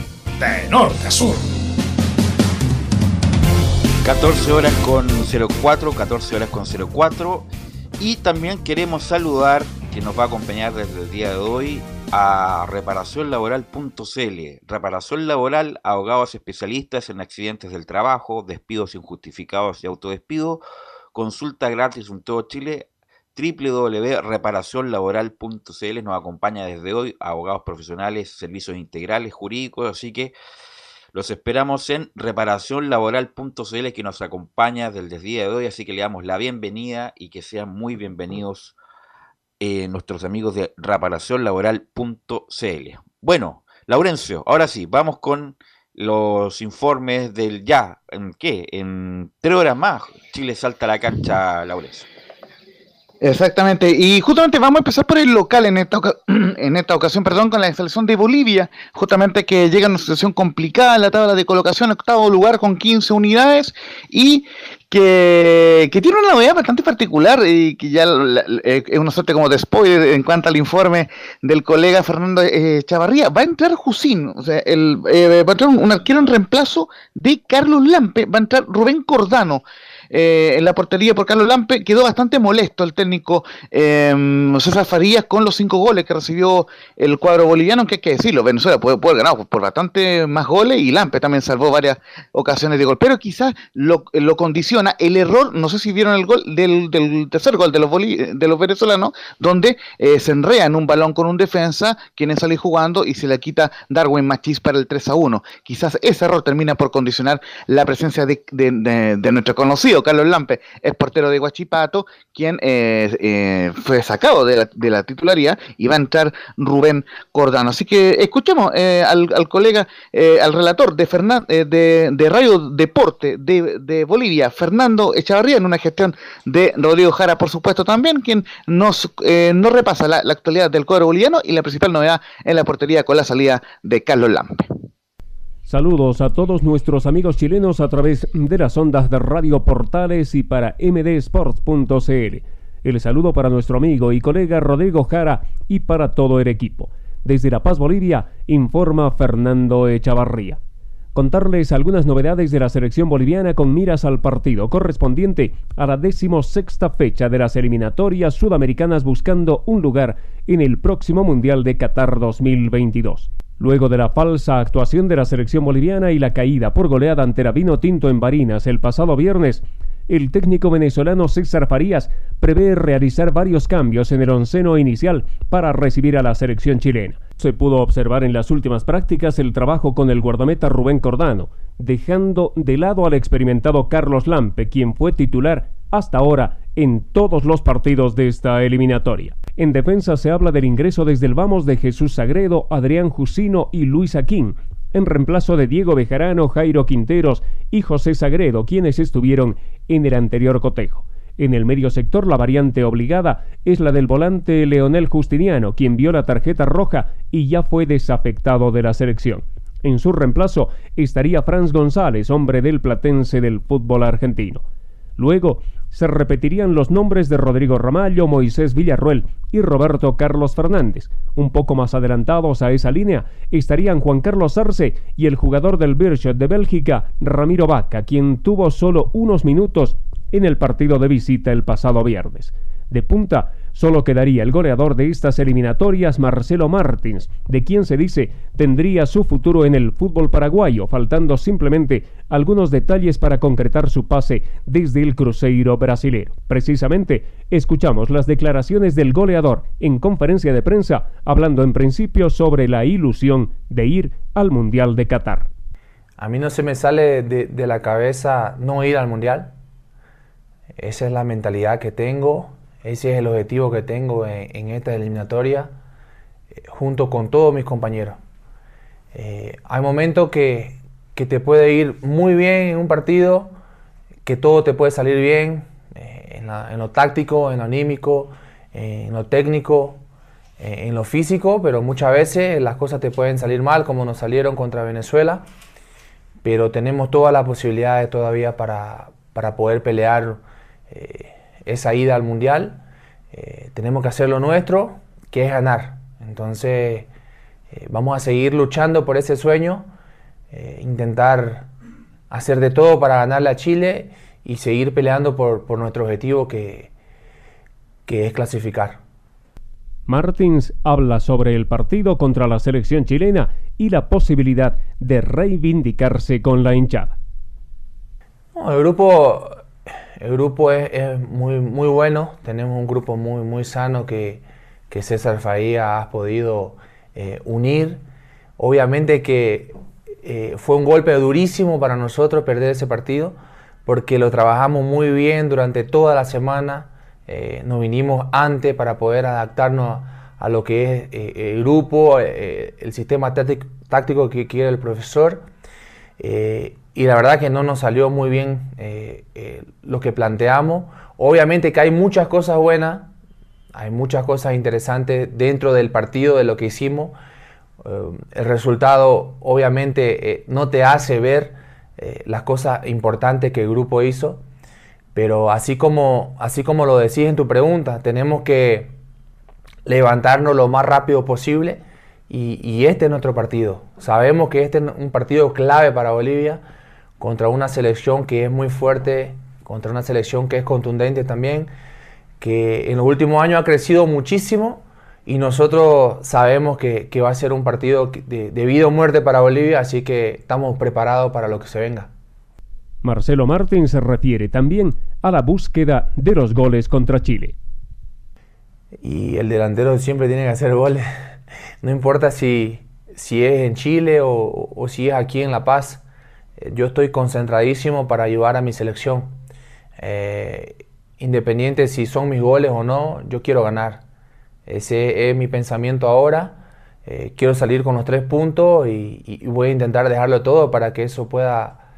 de norte a sur. 14 horas con 04, 14 horas con 04. Y también queremos saludar, que nos va a acompañar desde el día de hoy, a reparacionlaboral.cl. Reparación laboral, abogados especialistas en accidentes del trabajo, despidos injustificados y autodespido. Consulta gratis en todo Chile www.reparacionlaboral.cl nos acompaña desde hoy abogados profesionales, servicios integrales, jurídicos, así que los esperamos en reparacionlaboral.cl que nos acompaña desde el día de hoy, así que le damos la bienvenida y que sean muy bienvenidos eh, nuestros amigos de reparacionlaboral.cl. Bueno, Laurencio, ahora sí, vamos con los informes del ya, ¿en qué? En tres horas más, Chile salta a la cancha, Laurencio. Exactamente, y justamente vamos a empezar por el local en esta, en esta ocasión, perdón, con la selección de Bolivia, justamente que llega en una situación complicada en la tabla de colocación, octavo lugar con 15 unidades y que, tiene una novedad bastante particular y que ya eh, es una suerte como de en cuanto al informe del colega Fernando eh, Chavarría. Va a entrar Jusín, o sea, el, eh, va a entrar un arquero en reemplazo de Carlos Lampe, va a entrar Rubén Cordano. Eh, en la portería por Carlos Lampe. Quedó bastante molesto el técnico eh, César Farías con los cinco goles que recibió el cuadro boliviano, que hay que decirlo, Venezuela puede, puede ganar por bastante más goles y Lampe también salvó varias ocasiones de gol. Pero quizás lo, condiciona el error, no sé si vieron el gol del, tercer gol de los, de los venezolanos, donde eh, se enrea en un balón con un defensa, quien sale jugando y se le quita Darwin Machis para el 3 a 1. Quizás ese error termina por condicionar la presencia de, de nuestro conocido Carlos Lampe es portero de Guachipato, quien eh, eh, fue sacado de la, titularía y va a entrar Rubén Cordano. Así que escuchemos eh, al, colega, al relator de, de, de, Radio Deporte de, Bolivia, Fernando Echavarría, en una gestión de Rodrigo Jara, por supuesto, también, quien nos, nos repasa la, la actualidad del cuadro boliviano y la principal novedad en la portería con la salida de Carlos Lampe. Saludos a todos nuestros amigos chilenos a través de las ondas de Radio Portales y para mdsports.cl. El saludo para nuestro amigo y colega Rodrigo Jara y para todo el equipo. Desde La Paz, Bolivia, informa Fernando Echavarría. Contarles algunas novedades de la selección boliviana con miras al partido correspondiente a la decimosexta fecha de las eliminatorias sudamericanas buscando un lugar en el próximo Mundial de Qatar 2022. Luego de la falsa actuación de la selección boliviana y la caída por goleada ante la Vino Tinto en Barinas el pasado viernes, el técnico venezolano César Farías prevé realizar varios cambios en el onceno inicial para recibir a la selección chilena. Se pudo observar en las últimas prácticas el trabajo con el guardameta Rubén Cordano, dejando de lado al experimentado Carlos Lampe, quien fue titular hasta ahora en todos los partidos de esta eliminatoria. En defensa se habla del ingreso desde el vamos de Jesús Sagredo, Adrián Jusino y Luis Aquín, en reemplazo de Diego Bejarano, Jairo Quinteros y José Sagredo, quienes estuvieron en el anterior cotejo. En el medio sector la variante obligada es la del volante Leonel Justiniano, quien vio la tarjeta roja y ya fue desafectado de la selección. En su reemplazo estaría Franz González, hombre del platense del fútbol argentino. Luego se repetirían los nombres de Rodrigo Ramallo, Moisés Villarruel y Roberto Carlos Fernández. Un poco más adelantados a esa línea estarían Juan Carlos Arce y el jugador del Birchot de Bélgica, Ramiro Vaca, quien tuvo solo unos minutos en el partido de visita el pasado viernes. De punta Solo quedaría el goleador de estas eliminatorias, Marcelo Martins, de quien se dice tendría su futuro en el fútbol paraguayo, faltando simplemente algunos detalles para concretar su pase desde el Cruzeiro brasilero. Precisamente, escuchamos las declaraciones del goleador en conferencia de prensa, hablando en principio sobre la ilusión de ir al Mundial de Qatar. A mí no se me sale de, de la cabeza no ir al Mundial. Esa es la mentalidad que tengo ese es el objetivo que tengo en, esta eliminatoria, eh, junto con todos mis compañeros. Eh, hay momentos que, te puede ir muy bien en un partido, que todo te puede salir bien, eh, en, lo táctico, en lo anímico, en lo técnico, en lo físico, pero muchas veces las cosas te pueden salir mal, como nos salieron contra Venezuela, pero tenemos todas las posibilidades todavía para, para poder pelear esa ida al mundial, eh, tenemos que hacer lo nuestro, que es ganar. Entonces, eh, vamos a seguir luchando por ese sueño, eh, intentar hacer de todo para ganarle a Chile y seguir peleando por, nuestro objetivo que, que es clasificar. Martins habla sobre el partido contra la selección chilena y la posibilidad de reivindicarse con la hinchada. el grupo el grupo es, muy, muy bueno, tenemos un grupo muy, muy sano que, César Faía ha podido eh, unir. Obviamente que eh, fue un golpe durísimo para nosotros perder ese partido, porque lo trabajamos muy bien durante toda la semana, eh, nos vinimos antes para poder adaptarnos a, lo que es el grupo, el sistema táctico que quiere el profesor y la verdad que no nos salió muy bien eh, eh, lo que planteamos. Obviamente que hay muchas cosas buenas, hay muchas cosas interesantes dentro del partido, de lo que hicimos. Eh, el resultado obviamente eh, no te hace ver las cosas importantes que el grupo hizo, pero así como, así como lo decís en tu pregunta, tenemos que levantarnos lo más rápido posible y este es nuestro partido. Sabemos que este es un partido clave para Bolivia contra una selección que es muy fuerte, contra una selección que es contundente también, que en los últimos años ha crecido muchísimo y nosotros sabemos que, que va a ser un partido de, de vida o muerte para Bolivia, así que estamos preparados para lo que se venga. Marcelo Martín se refiere también a la búsqueda de los goles contra Chile. Y el delantero siempre tiene que hacer goles. No importa si, si es en Chile o, o si es aquí en La Paz. Yo estoy concentradísimo para ayudar a mi selección. Eh, independiente si son mis goles o no, yo quiero ganar. Ese es mi pensamiento ahora. Eh, quiero salir con los tres puntos y, voy a intentar dejarlo todo para que eso pueda,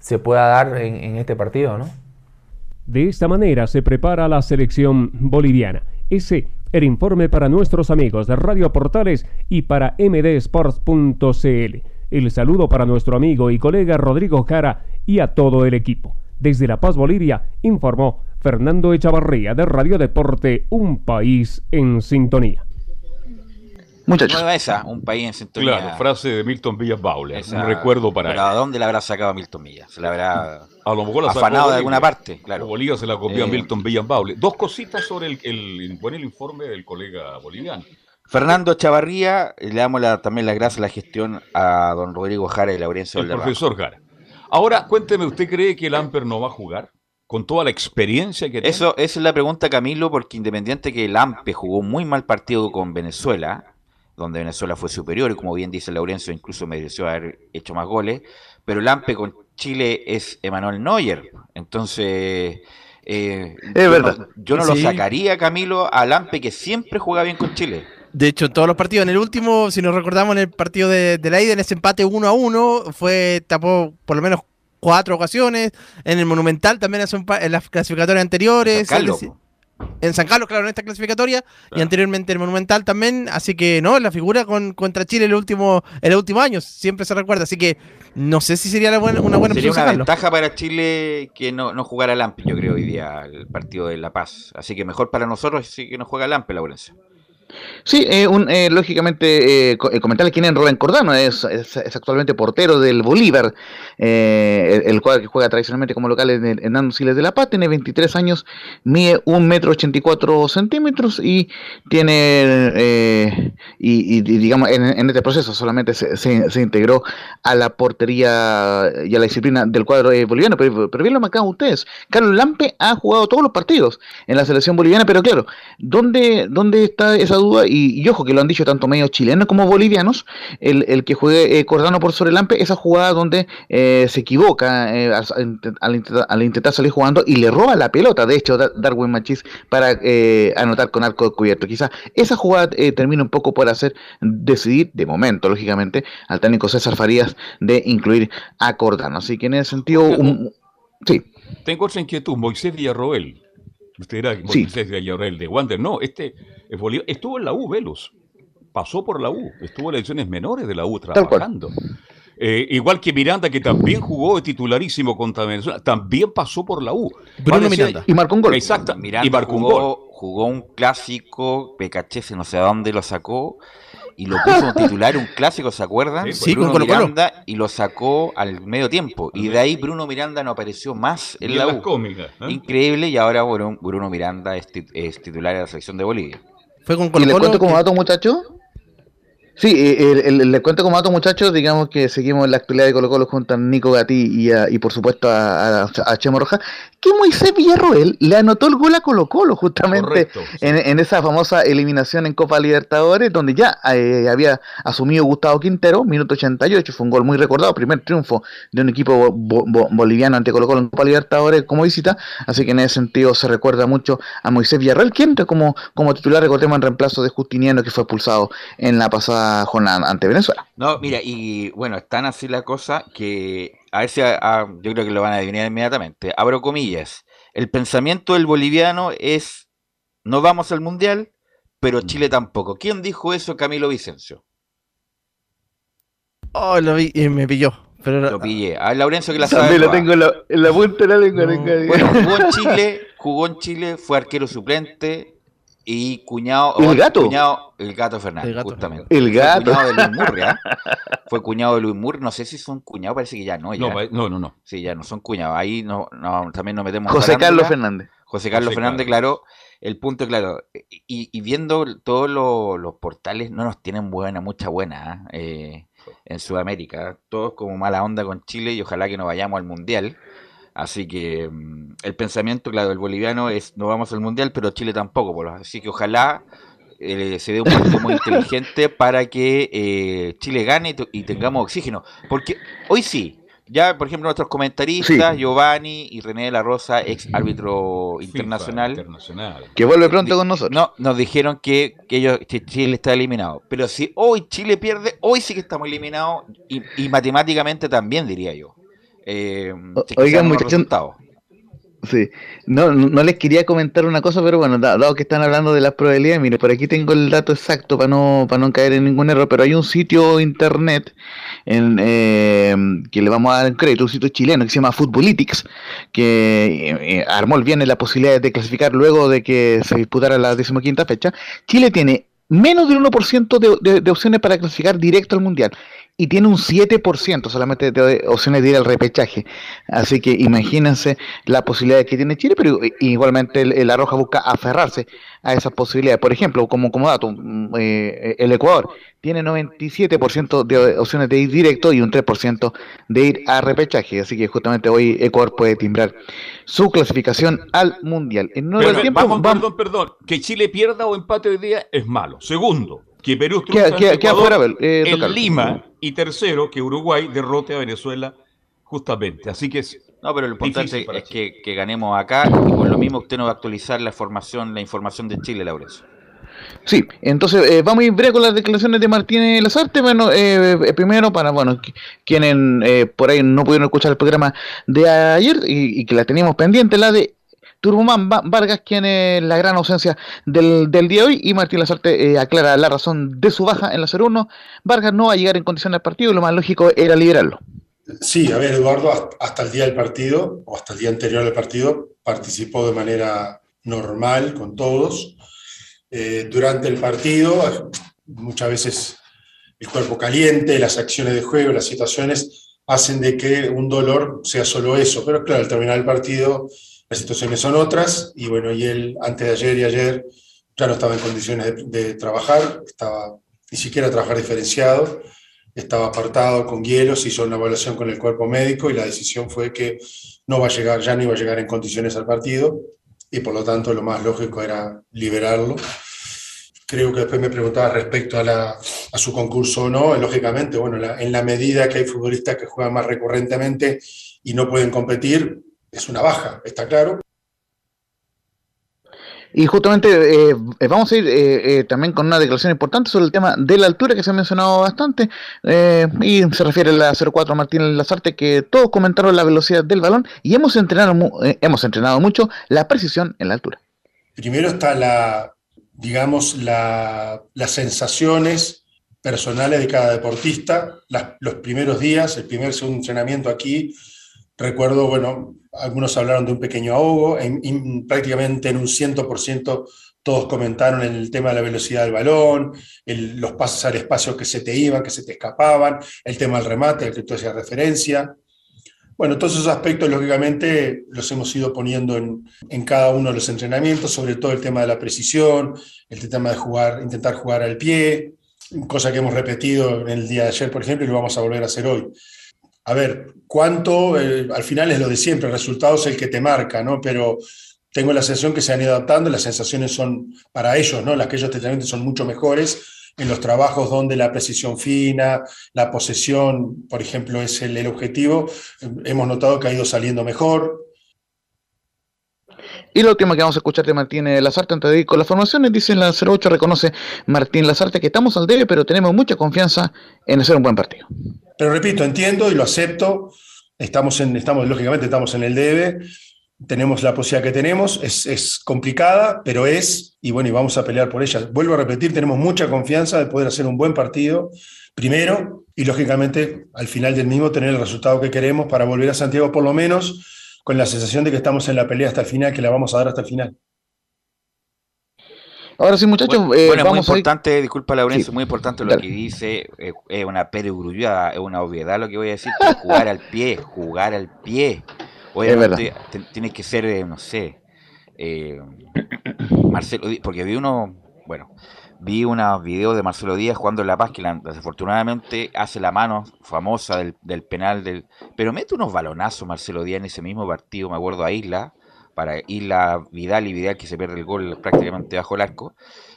se pueda dar en, en este partido, ¿no? De esta manera se prepara la selección boliviana. Ese el informe para nuestros amigos de Radio Portales y para mdsports.cl. El saludo para nuestro amigo y colega Rodrigo Jara y a todo el equipo. Desde La Paz, Bolivia, informó Fernando Echavarría de Radio Deporte, un país en sintonía. Muchachos. No esa, un país en sintonía. Claro, frase de Milton Villas Baule. Un recuerdo para pero él. ¿a dónde la habrá sacado Milton Villas? Se la habrá A lo mejor la sacó afanado de Bolivia. alguna parte, claro. Bolivia se la copió a Eh, Milton Villas Baule. Dos cositas sobre el, el, bueno, el informe del colega boliviano. Fernando Chavarría, le damos la- también las gracias a la gestión a don Rodrigo Jara y Laurencio El Valderrama. profesor Jara. Ahora, cuénteme, ¿usted cree que el Amper no va a jugar? Con toda la experiencia que tiene. Eso, esa es la pregunta, Camilo, porque independiente que el AMPE jugó un muy mal partido con Venezuela, donde Venezuela fue superior y como bien dice Laurencio, incluso mereció haber hecho más goles, pero el AMPE con Chile es Emanuel Neuer. Entonces, eh, Es yo, verdad. No, yo no lo sacaría, Camilo, al AMPE que siempre juega bien con Chile. De hecho, en todos los partidos, en el último, si nos recordamos, en el partido de, de la ida, en ese empate 1 a 1, fue, tapó por lo menos cuatro ocasiones. En el Monumental también hace un pa- en las clasificatorias anteriores. Carlos, En San Carlos, claro, en esta clasificatoria. Y anteriormente en el Monumental también. Así que, no, la figura con, contra Chile el último, el último año siempre se recuerda. Así que no sé si sería la buena- una buena Sería una ventaja para Chile que no, no jugara el AMPE, yo creo, hoy día, el partido de La Paz. Así que mejor para nosotros sí que no juega el AMPE, Laurencio. Sí, eh, un, eh, lógicamente, eh, eh, comentarles quién es Rubén Cordano, es, es- actualmente portero del Bolívar, eh, el, el cual que juega tradicionalmente como local en, el- en Nando Siles de la Paz, tiene 23 años, mide 1 metro 84 centímetros y tiene, eh, y, y- digamos, en, en este proceso solamente se, se- integró a la portería y a la disciplina del cuadro boliviano, pero, pero bien lo marcaban ustedes, Carlos Lampe ha jugado todos los partidos en la selección boliviana, pero claro, ¿dónde, dónde está esa duda? Y, y ojo, que lo han dicho tanto medios chilenos como bolivianos, el, el que juegue eh, Cordano por sobre Lampe, esa jugada donde eh, se equivoca eh, al, al intentar, al intentar salir jugando y le roba la pelota, de hecho, Dar- Darwin Machis para eh, anotar con arco cubierto. Quizá esa jugada termina un poco por hacer decidir, de momento, lógicamente, al técnico César Farías de incluir a Cordano. Así que en ese sentido, un- sí. Tengo otra inquietud. Moisés Villarroel. Usted era Sí. De Wander. No, este es. Estuvo en la U, Velos. Pasó por la U. Estuvo en las ediciones menores de la U trabajando. Eh, igual que Miranda, que también jugó de titularísimo contra Venezuela, también pasó por la U. Bruno Parecía- Miranda. Y marcó un gol. Exacto. Miranda y marcó un gol. jugó, jugó un clásico, Pecachese no sé a dónde lo sacó, y lo puso como titular un clásico, ¿se acuerdan? Sí, Bruno con Colo-Colo. Miranda y lo sacó al medio tiempo. Y de ahí Bruno Miranda no apareció más en Y la U. cómicas. ¿eh? Increíble, y ahora bueno, Bruno Miranda es, tit- es titular de la selección de Bolivia. Fue con ¿Y les cuento como dato, muchachos? Sí, el- el- les cuento como dato, muchachos, digamos que seguimos en la actualidad de Colo Colo junto a Nico Gatti y, a- y por supuesto a, a, a Chemo Roja, que Moisés Villarroel le anotó el gol a Colo Colo justamente Correcto, sí. en, en esa famosa eliminación en Copa Libertadores, donde ya eh, había asumido Gustavo Quintero, minuto 88, fue un gol muy recordado, primer triunfo de un equipo bo- bo- bo- boliviano ante Colo Colo en Copa Libertadores como visita, así que en ese sentido se recuerda mucho a Moisés Villarreal, quien entra como, como titular, recordemos, en reemplazo de Justiniano, que fue expulsado en la pasada jornada ante Venezuela. No, mira, y bueno, están así la cosa que a ver si a- a- yo creo que lo van a adivinar inmediatamente. Abro comillas. El pensamiento del boliviano es no vamos al Mundial, pero Chile tampoco. ¿Quién dijo eso? Camilo Vicencio. Oh, lo vi y me pilló. Pero Lo pillé. A Laurencio que la sabe. También la toda. tengo en la, en la punta de la lengua. Bueno, jugó en Chile, jugó en Chile, fue arquero suplente y cuñado. ¿El gato? cuñado- el gato Fernández, El gato justamente. El Fue gato. cuñado de Luis Murri, ¿ah? Fue cuñado de Luis Murri. No sé si son cuñados, parece que ya no. Ya. No, no, no, no. Sí, ya no son cuñados. Ahí no, no, también nos metemos. José. Carlos Fernández. José Carlos José Fernández, Carlos. claro. El punto, claro. Y, y viendo todos los, los portales, no nos tienen buena, mucha buena ¿ah? Eh, en Sudamérica. Todos como mala onda con Chile y ojalá que no vayamos al Mundial. Así que mm, el pensamiento, claro, del boliviano es no vamos al Mundial, pero Chile tampoco. por lo- Así que ojalá eh, se dé un partido muy inteligente para que eh, Chile gane y te- y tengamos oxígeno. Porque hoy sí, ya por ejemplo nuestros comentaristas, Giovanni y René de la Rosa, ex árbitro internacional, Internacional. Que vuelve pronto con nosotros. no, nos dijeron que, que ellos, que Chile está eliminado. Pero si hoy Chile pierde, hoy sí que estamos eliminados y, y matemáticamente también, diría yo. Eh, oigan, muchachos. Sí, no, no les quería comentar una cosa, pero bueno, da- dado que están hablando de las probabilidades, mire, por aquí tengo el dato exacto para no, para no caer en ningún error, pero hay un sitio internet en, eh, que le vamos a dar en crédito, un sitio chileno que se llama Footballytics, que eh, eh, armó el viernes la posibilidad de clasificar luego de que se disputara la decimoquinta fecha. Chile tiene menos del 1% de, de, de opciones para clasificar directo al Mundial y tiene un 7% solamente de opciones de ir al repechaje. Así que imagínense la posibilidad que tiene Chile, pero igualmente el, el Arroja busca aferrarse a esas posibilidades. Por ejemplo, como, como dato, mm, eh, el Ecuador tiene 97% de opciones de ir directo y un 3% de ir a repechaje. Así que justamente hoy Ecuador puede timbrar su clasificación al Mundial. En tiempo, vamos, vamos- perdón, perdón. Que Chile pierda o empate hoy día es malo. Segundo, que Perú Queda- fuera, eh, en Tocarlo. Lima. Y tercero, que Uruguay derrote a Venezuela justamente. Así que es No, pero lo importante es que, que ganemos acá y por lo mismo usted nos va a actualizar la formación, la información de Chile, Laurencio. Sí, entonces eh, vamos a ir breve con las declaraciones de Martínez Lazarte. Bueno, eh, eh, primero para bueno qui- quienes eh, por ahí no pudieron escuchar el programa de ayer y, y que la teníamos pendiente, la de Turboman Va- Vargas, quien la gran ausencia del, del día de hoy, y Martín Lazarte eh, aclara la razón de su baja en la 0-1. Vargas no va a llegar en condiciones al partido y lo más lógico era liberarlo. Sí, a ver, Eduardo, hasta- el día del partido, o hasta el día anterior al partido, participó de manera normal con todos. Eh, durante el partido, muchas veces el cuerpo caliente, las acciones de juego, las situaciones hacen de que un dolor sea solo eso. Pero claro, al terminar el partido, las situaciones son otras. Y bueno, y él antes de ayer y ayer ya no estaba en condiciones de, de trabajar, estaba ni siquiera trabajar diferenciado estaba apartado con hielos, hizo una evaluación con el cuerpo médico y la decisión fue que no va a llegar, ya no iba a llegar en condiciones al partido y por lo tanto lo más lógico era liberarlo. Creo que después me preguntaba respecto a, la, a su concurso o no. Lógicamente, bueno, la- en la medida que hay futbolistas que juegan más recurrentemente y no pueden competir, es una baja, está claro. Y justamente eh, eh, vamos a ir eh, eh, también con una declaración importante sobre el tema de la altura que se ha mencionado bastante y se refiere a la 04 Martín Lazarte que todos comentaron la velocidad del balón y hemos entrenado hemos entrenado mucho la precisión en la altura. Primero está la, digamos, la- las sensaciones personales de cada deportista, las- los primeros días, el primer, segundo entrenamiento aquí, recuerdo, bueno, algunos hablaron de un pequeño ahogo, en- en- prácticamente en un 100% todos comentaron el tema de la velocidad del balón, el- los pasos al espacio que se te iban, que se te escapaban, el tema del remate, al que tú hacías referencia. Bueno, todos esos aspectos, lógicamente, los hemos ido poniendo en, en cada uno de los entrenamientos, sobre todo el tema de la precisión, el tema de jugar, intentar jugar al pie, cosa que hemos repetido en el día de ayer, por ejemplo, y lo vamos a volver a hacer hoy. A ver, cuánto, eh, al final es lo de siempre, el resultado es el que te marca, ¿no? Pero tengo la sensación que se han ido adaptando, las sensaciones son para ellos, ¿no? Las que ellos técnicamente son mucho mejores en los trabajos donde la precisión fina, la posesión, por ejemplo, es el, el objetivo. Hemos notado que ha ido saliendo mejor. Y lo último que vamos a escuchar de Martín eh, Lazarte antes de ir con las formaciones, dice en la 08 reconoce Martín Lazarte que estamos al debe, pero tenemos mucha confianza en hacer un buen partido. Pero repito, entiendo y lo acepto. Estamos en, estamos, lógicamente, estamos en el debe. tenemos la posibilidad que tenemos, es, es, complicada, pero es, y bueno, y vamos a pelear por ella. Vuelvo a repetir, tenemos mucha confianza de poder hacer un buen partido, primero, y lógicamente al final del mismo tener el resultado que queremos para volver a Santiago por lo menos con la sensación de que estamos en la pelea hasta el final, que la vamos a dar hasta el final. Ahora sí, muchachos. Bueno, eh, muy importante, disculpa, Laurencio, muy importante lo que dice. Eh, es una perogrullada, es una obviedad lo que voy a decir. jugar al pie, jugar al pie. Obviamente tienes que ser, eh, no sé, eh, Marcelo, porque vi uno, bueno, vi unos videos de Marcelo Díaz jugando en La Paz, que desafortunadamente hace la mano famosa del, del, penal, del pero mete unos balonazos Marcelo Díaz en ese mismo partido, me acuerdo a Isla, para Isla Vidal y Vidal que se pierde el gol prácticamente bajo el arco,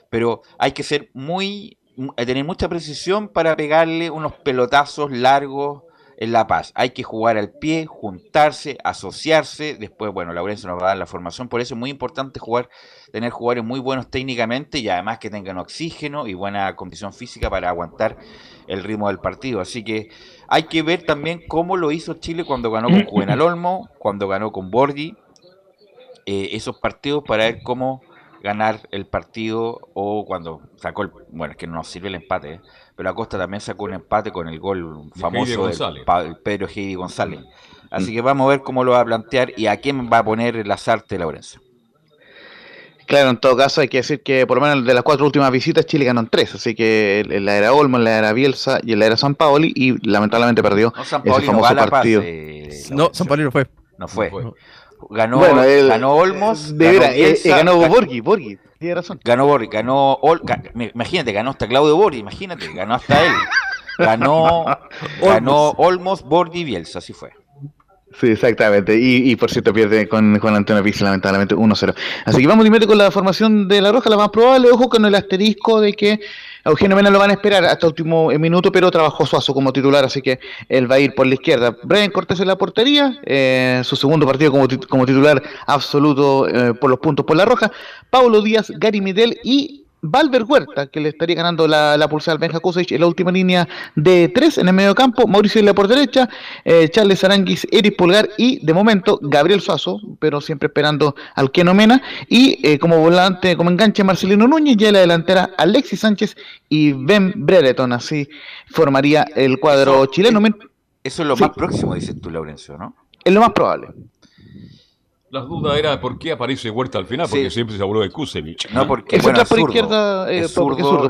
pero hay que ser muy, tener mucha precisión para pegarle unos pelotazos largos en La Paz. Hay que jugar al pie, juntarse, asociarse. Después, bueno, Laurencio nos va a dar la formación. Por eso es muy importante jugar, tener jugadores muy buenos técnicamente y además que tengan oxígeno y buena condición física para aguantar el ritmo del partido. Así que hay que ver también cómo lo hizo Chile cuando ganó con Juvenal Olmo, cuando ganó con Borghi. Eh, esos partidos para ver cómo ganar el partido o cuando sacó el. Bueno, es que no nos sirve el empate, ¿eh? Pero Acosta también sacó un empate con el gol famoso de Pedro Heidi González. Así mm. que vamos a ver cómo lo va a plantear y a quién va a poner las artes Lorenzo. Claro, en todo caso hay que decir que por lo menos de las cuatro últimas visitas Chile ganó en tres, así que en la era Olmo, en la era Bielsa y en la era San Paoli y lamentablemente perdió no, San ese famoso partido. Eh, no, San Paoli no fue. No fue. Ganó, ganó Olmos. De ganó, eh, eh, ganó Borghi, Borghi. Tiene razón. Ganó Borghi, ganó. imagínate, ganó hasta Claudio Borghi, imagínate, ganó hasta él. Ganó, ganó Olmos, Borghi y Bielsa, así fue. Sí, exactamente. Y, por cierto pierde con Juan Antonio Pizzi lamentablemente 1-0. Así que vamos de con la formación de la Roja, la más probable. Ojo con el asterisco de que Eugenio Mena lo van a esperar hasta el último minuto, pero trabajó Suazo como titular, así que él va a ir por la izquierda. Brian Cortés en la portería, eh, su segundo partido como, como titular absoluto eh, por los puntos por la roja. Pablo Díaz, Gary Midel y Valver Huerta, que le estaría ganando la, la pulsada al Benja Kusevich en la última línea de tres en el medio campo, Mauricio Isla por derecha, eh, Charles Aranguis, Eric Pulgar y de momento Gabriel Suazo, pero siempre esperando al Keno Mena, y eh, como volante, como enganche Marcelino Núñez, y en la delantera Alexis Sánchez y Ben Brereton, así formaría el cuadro chileno. Eso es lo más próximo, dices tú, Laurencio, ¿no? Es lo más probable. La duda era por qué aparece Huerta al final, porque siempre se habló de Kusevich. No, porque es bueno, por izquierda, eh, es zurdo,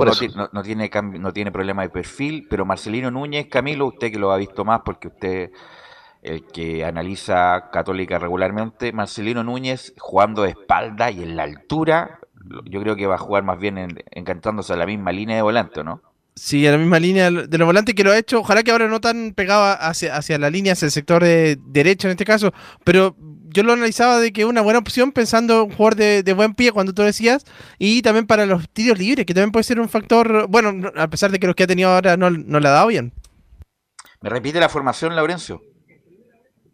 no, tiene no tiene problema de perfil, pero Marcelino Núñez, Camilo, usted que lo ha visto más porque usted el que analiza Católica regularmente, Marcelino Núñez jugando de espalda y en la altura, yo creo que va a jugar más bien encantándose a la misma línea de volante, ¿no? Sí, a la misma línea de los volantes que lo ha hecho. Ojalá que ahora no tan pegado hacia, hacia la línea, hacia el sector de derecho en este caso. Pero yo lo analizaba de que una buena opción pensando en un jugador de, buen pie, cuando tú decías, y también para los tiros libres, que también puede ser un factor, bueno, a pesar de que los que ha tenido ahora no, no le ha dado bien. ¿Me repite la formación, Laurencio?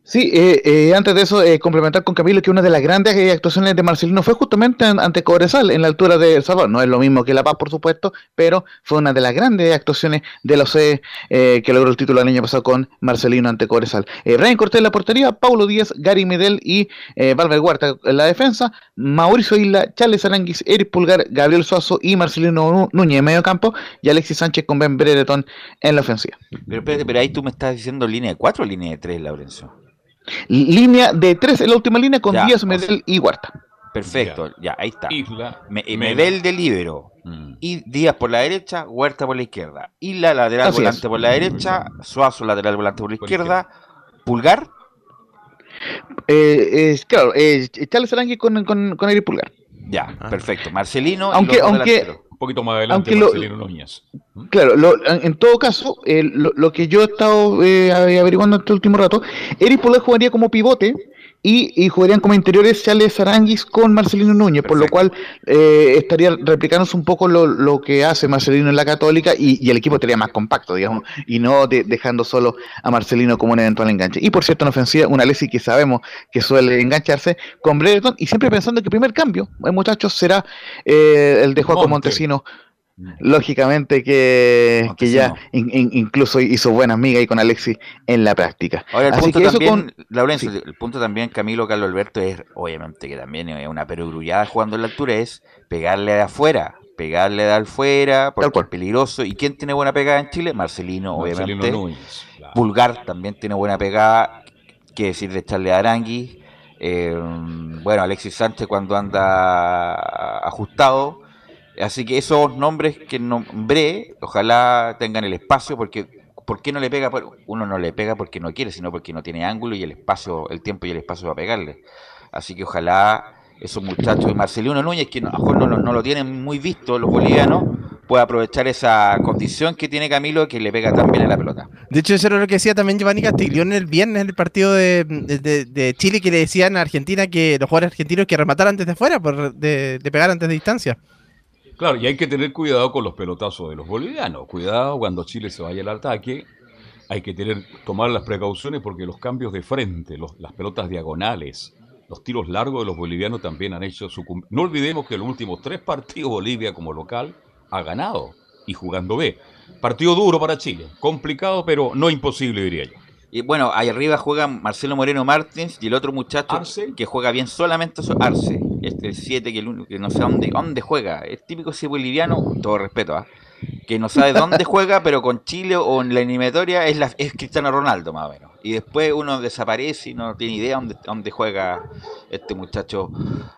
Sí, eh, eh, antes de eso, eh, complementar con Camilo que una de las grandes actuaciones de Marcelino fue justamente ante Cobresal, en la altura de El Salvador. No es lo mismo que La Paz, por supuesto, pero fue una de las grandes actuaciones de la OCE que logró el título el año pasado con Marcelino ante Cobresal. Brian Cortés en la portería, Paulo Díaz, Gary Medel y Valver Huerta en la defensa, Mauricio Isla, Charles Aranguis, Eric Pulgar, Gabriel Suazo y Marcelino Núñez en medio campo y Alexis Sánchez con Ben Brereton en la ofensiva. Pero espérate, pero ahí tú me estás diciendo línea de cuatro o línea de tres, Laurencio. Línea de tres en la última línea con Díaz, Medel y Huerta. Perfecto, ya, ahí está. Medel de libero. Mm. Y Díaz por la derecha, Huerta por la izquierda. Y la lateral volante por la derecha, Suazo lateral volante por la izquierda. Pulgar. Eh, claro, eh, Charles Arangui con, con, con Eric Pulgar. Ya, ah. perfecto. Marcelino. Aunque, aunque, un poquito más adelante Marcelino Núñez. Claro, en todo caso, eh, lo, que yo he estado eh, averiguando este último rato, Eric Pulgar jugaría como pivote y, jugarían como interiores Charles Aranguis con Marcelino Núñez, por lo cual eh, estaría replicándose un poco lo, que hace Marcelino en la Católica y, el equipo estaría más compacto, digamos, y no dejando solo a Marcelino como un eventual enganche. Y por cierto, en ofensiva, una Leslie que sabemos que suele engancharse con Brereton y siempre pensando que el primer cambio, muchachos, será el de Juan Montesino lógicamente que, que ya in- in- incluso hizo buena amiga ahí con Alexis en la práctica. Ahora, el Así punto que también, con- Laurencio, el punto también, Camilo Carlos Alberto, es obviamente que también es una perogrullada jugando en la altura, es pegarle de afuera, pegarle de afuera, porque es peligroso. ¿Y quién tiene buena pegada en Chile? Marcelino, Marcelino obviamente. Núñez, Pulgar también tiene buena pegada, qué decir de Charles Arangui. Eh, bueno, Alexis Sánchez cuando anda ajustado. Así que esos nombres que nombré, ojalá tengan el espacio, porque ¿por qué no le pega? Por- Uno no le pega porque no quiere, sino porque no tiene ángulo y el espacio, el tiempo y el espacio para pegarle. Así que ojalá esos muchachos, y Marcelino Núñez, que a lo mejor no, lo- tienen muy visto los bolivianos, pueda aprovechar esa condición que tiene Camilo, que le pega también en la pelota. De hecho, eso era lo que decía también Giovanni Castiglione el viernes en el partido de, de- de- de Chile, que le decían a Argentina que los jugadores argentinos que remataran desde afuera, por, de, de pegar antes de distancia. Claro, y hay que tener cuidado con los pelotazos de los bolivianos. Cuidado cuando Chile se vaya al ataque. Hay que tener, tomar las precauciones porque los cambios de frente, los- las pelotas diagonales, los tiros largos de los bolivianos también han hecho su... cum- No olvidemos que los últimos tres partidos Bolivia como local ha ganado y jugando B. Partido duro para Chile. Complicado, pero no imposible, diría yo. Y bueno, ahí arriba juega Marcelo Moreno Martins y el otro muchacho que juega bien solamente so- Arce. Este el 7 que, el que no sé dónde, dónde juega. Es típico ese boliviano, todo respeto, ¿ah? que no sabe dónde juega, pero con Chile o en la eliminatoria es, la, es Cristiano Ronaldo más o menos. Y después uno desaparece y no tiene idea dónde, dónde juega este muchacho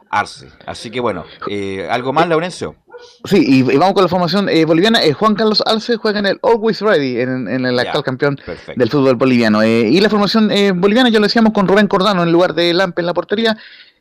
Arce. Así que bueno, eh, ¿algo más, Laurencio? Sí, y, y vamos con la formación eh, boliviana. Eh, Juan Carlos Alce juega en el Always Ready, en, en el actual campeón perfecto. del fútbol boliviano. Eh, y la formación boliviana, ya lo decíamos, con Rubén Cordano en lugar de Lampe en la portería.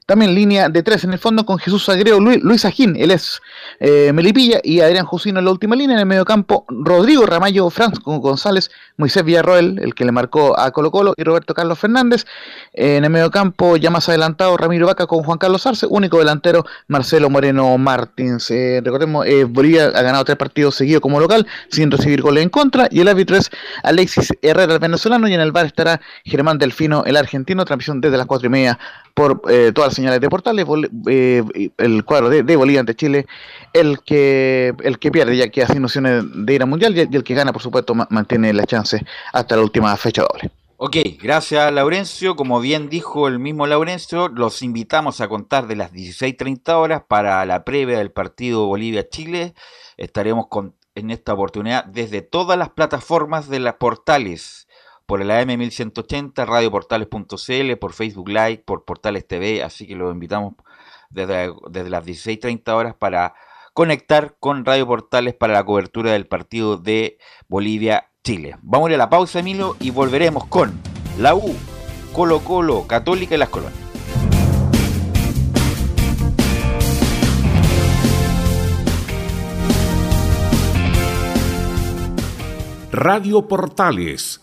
También línea de tres en el fondo con Jesús Agreo, Luis, Luis Ajín, él es eh, Melipilla y Adrián Jusino en la última línea. En el medio campo, Rodrigo Ramallo, Franco González, Moisés Villarroel, el que le marcó a Colo Colo, y Roberto Carlos Fernández. Eh, en el medio campo, ya más adelantado, Ramiro Vaca con Juan Carlos Arce, único delantero, Marcelo Moreno Martins. Eh, recordemos, Bolivia ha ganado tres partidos seguidos como local, sin recibir goles en contra, y el árbitro es Alexis Herrera, el venezolano, y en el bar estará Germán Delfino, el argentino, transmisión desde las cuatro y media por eh, todas las señales de portales, eh, el cuadro de, Bolivia ante Chile, el que el que pierde ya que hace nociones de ir al mundial y, el que gana, por supuesto, ma- mantiene la chance hasta la última fecha doble. Ok, gracias Laurencio. Como bien dijo el mismo Laurencio, los invitamos a contar de las 16.30 horas para la previa del partido Bolivia-Chile. Estaremos con, en esta oportunidad desde todas las plataformas de las portales, por el AM 1180, radioportales.cl, por Facebook Live, por Portales TV, así que los invitamos desde, desde las 16.30 horas para conectar con Radio Portales para la cobertura del partido de Bolivia-Chile. Vamos a ir a la pausa, Emilio, y volveremos con la U, Colo Colo, Católica y las Colonias. Radio Portales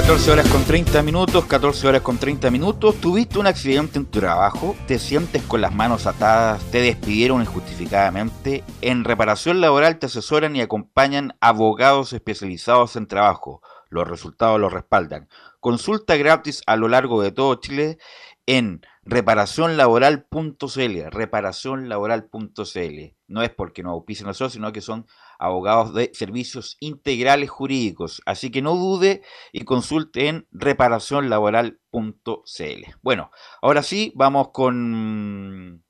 14 horas con 30 minutos, 14 horas con 30 minutos. Tuviste un accidente en tu trabajo, te sientes con las manos atadas, te despidieron injustificadamente. En reparación laboral te asesoran y acompañan abogados especializados en trabajo. Los resultados los respaldan. Consulta gratis a lo largo de todo Chile en reparacionlaboral.cl, reparacionlaboral.cl. No es porque no auspicien nosotros, sino que son abogados de servicios integrales jurídicos. Así que no dude y consulte en reparacionlaboral.cl. Bueno, ahora sí, vamos con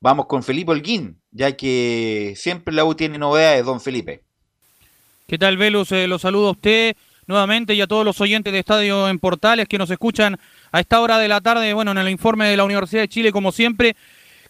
vamos con Felipe Holguín, ya que siempre la U tiene novedades, don Felipe. ¿Qué tal, Velus? Eh, lo saludo a usted nuevamente y a todos los oyentes de Estadio en Portales que nos escuchan a esta hora de la tarde, bueno, en el informe de la Universidad de Chile, como siempre.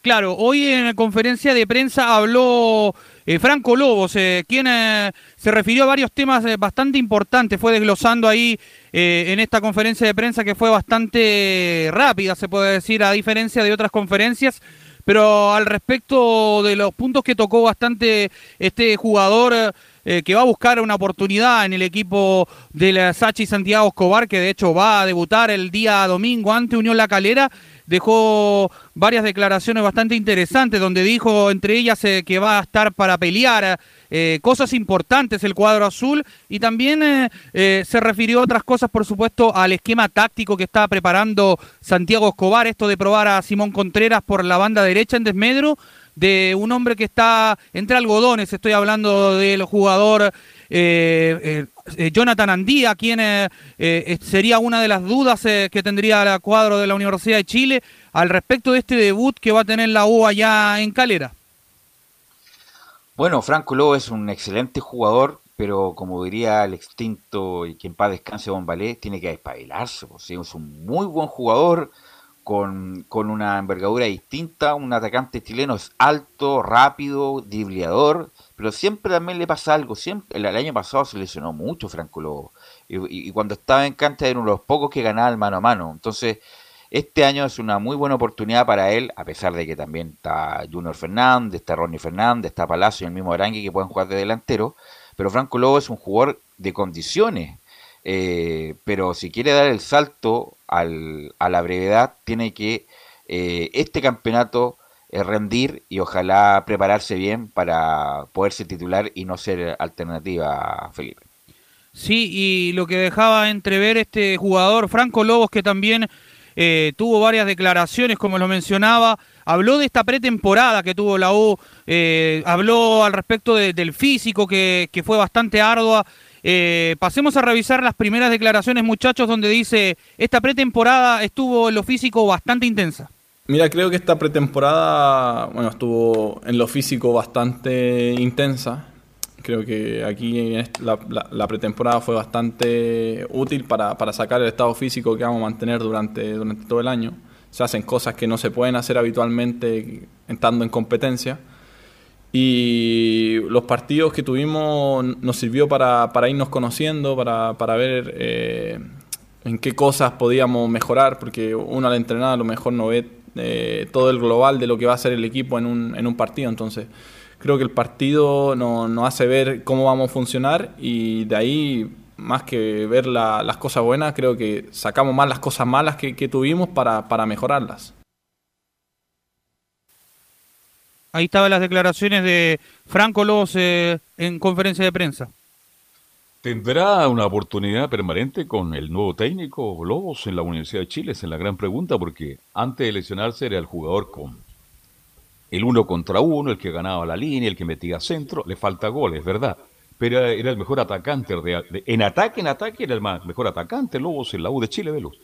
Claro, hoy en la conferencia de prensa habló eh, Franco Lobos, eh, quien eh, se refirió a varios temas bastante importantes, fue desglosando ahí en esta conferencia de prensa que fue bastante rápida, se puede decir, a diferencia de otras conferencias, pero al respecto de los puntos que tocó bastante este jugador que va a buscar una oportunidad en el equipo de la Sachi Santiago Escobar, que de hecho va a debutar el día domingo ante Unión La Calera dejó varias declaraciones bastante interesantes, donde dijo entre ellas eh, que va a estar para pelear eh, cosas importantes el cuadro azul y también eh, se refirió a otras cosas, por supuesto, al esquema táctico que está preparando Santiago Escobar, esto de probar a Simón Contreras por la banda derecha en desmedro de un hombre que está entre algodones, estoy hablando del jugador eh, eh, Jonathan Andía, quien eh, sería una de las dudas que tendría el cuadro de la Universidad de Chile al respecto de este debut que va a tener la U allá en Calera. Bueno, Franco Lobo es un excelente jugador, pero como diría el extinto y quien paz descanse Bombalé, tiene que espabilarse. Pues, es un muy buen jugador, con, con, una envergadura distinta. Un atacante chileno es alto, rápido, dribleador, pero siempre también le pasa algo. Siempre, el, año pasado se lesionó mucho Franco Lobo. Y, cuando estaba en cancha era uno de los pocos que ganaba el mano a mano. Entonces, este año es una muy buena oportunidad para él, a pesar de que también está Junior Fernández, está Ronnie Fernández, está Palacio y el mismo Arangui que pueden jugar de delantero. Pero Franco Lobo es un jugador de condiciones. Eh, pero si quiere dar el salto al, a la brevedad, tiene que eh, este campeonato eh, rendir y ojalá prepararse bien para poderse titular y no ser alternativa, Felipe. Sí, y lo que dejaba entrever este jugador, Franco Lobos, que también eh, tuvo varias declaraciones, como lo mencionaba, habló de esta pretemporada que tuvo la U, habló al respecto del físico, que, que, fue bastante ardua, eh, pasemos a revisar las primeras declaraciones, muchachos, donde dice, esta pretemporada estuvo en lo físico bastante intensa. Mira, creo que esta pretemporada, bueno, estuvo en lo físico bastante intensa. Creo que aquí la, pretemporada fue bastante útil para, para, sacar el estado físico que vamos a mantener durante, durante todo el año. Se hacen cosas que no se pueden hacer habitualmente estando en competencia. Y los partidos que tuvimos nos sirvió para, para irnos conociendo, para, para ver eh, en qué cosas podíamos mejorar, porque uno al entrenar a lo mejor no ve eh, todo el global de lo que va a hacer el equipo en un, en un partido. Entonces, creo que el partido nos no hace ver cómo vamos a funcionar y de ahí, más que ver la, las cosas buenas, creo que sacamos más las cosas malas que, tuvimos para, para mejorarlas. Ahí estaban las declaraciones de Franco Lobos eh, en conferencia de prensa. ¿Tendrá una oportunidad permanente con el nuevo técnico Lobos en la Universidad de Chile? Esa es la gran pregunta, porque antes de lesionarse era el jugador con el uno contra uno, el que ganaba la línea, el que metía centro. Le falta goles, ¿verdad? Pero era el mejor atacante. en ataque, en ataque, era el más, mejor atacante Lobos en la U de Chile, Velus.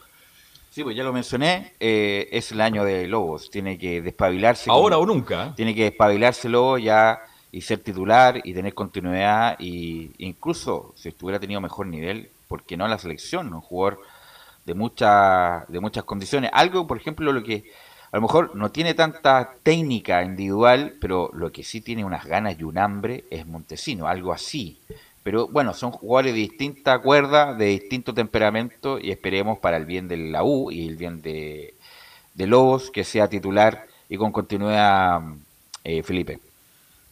Sí, pues ya lo mencioné, eh, es el año de Lobos, tiene que despabilarse. Ahora o nunca. ¿eh? Tiene que despabilarse Lobos ya y ser titular y tener continuidad y incluso si estuviera tenido mejor nivel, ¿por qué no la selección? Un jugador de, mucha, de muchas condiciones. Algo, por ejemplo, lo que a lo mejor no tiene tanta técnica individual, pero lo que sí tiene unas ganas y un hambre es Montesino, algo así. Pero bueno, son jugadores de distinta cuerda, de distinto temperamento y esperemos para el bien de la U y el bien de, Lobos que sea titular y con continuidad eh, Felipe.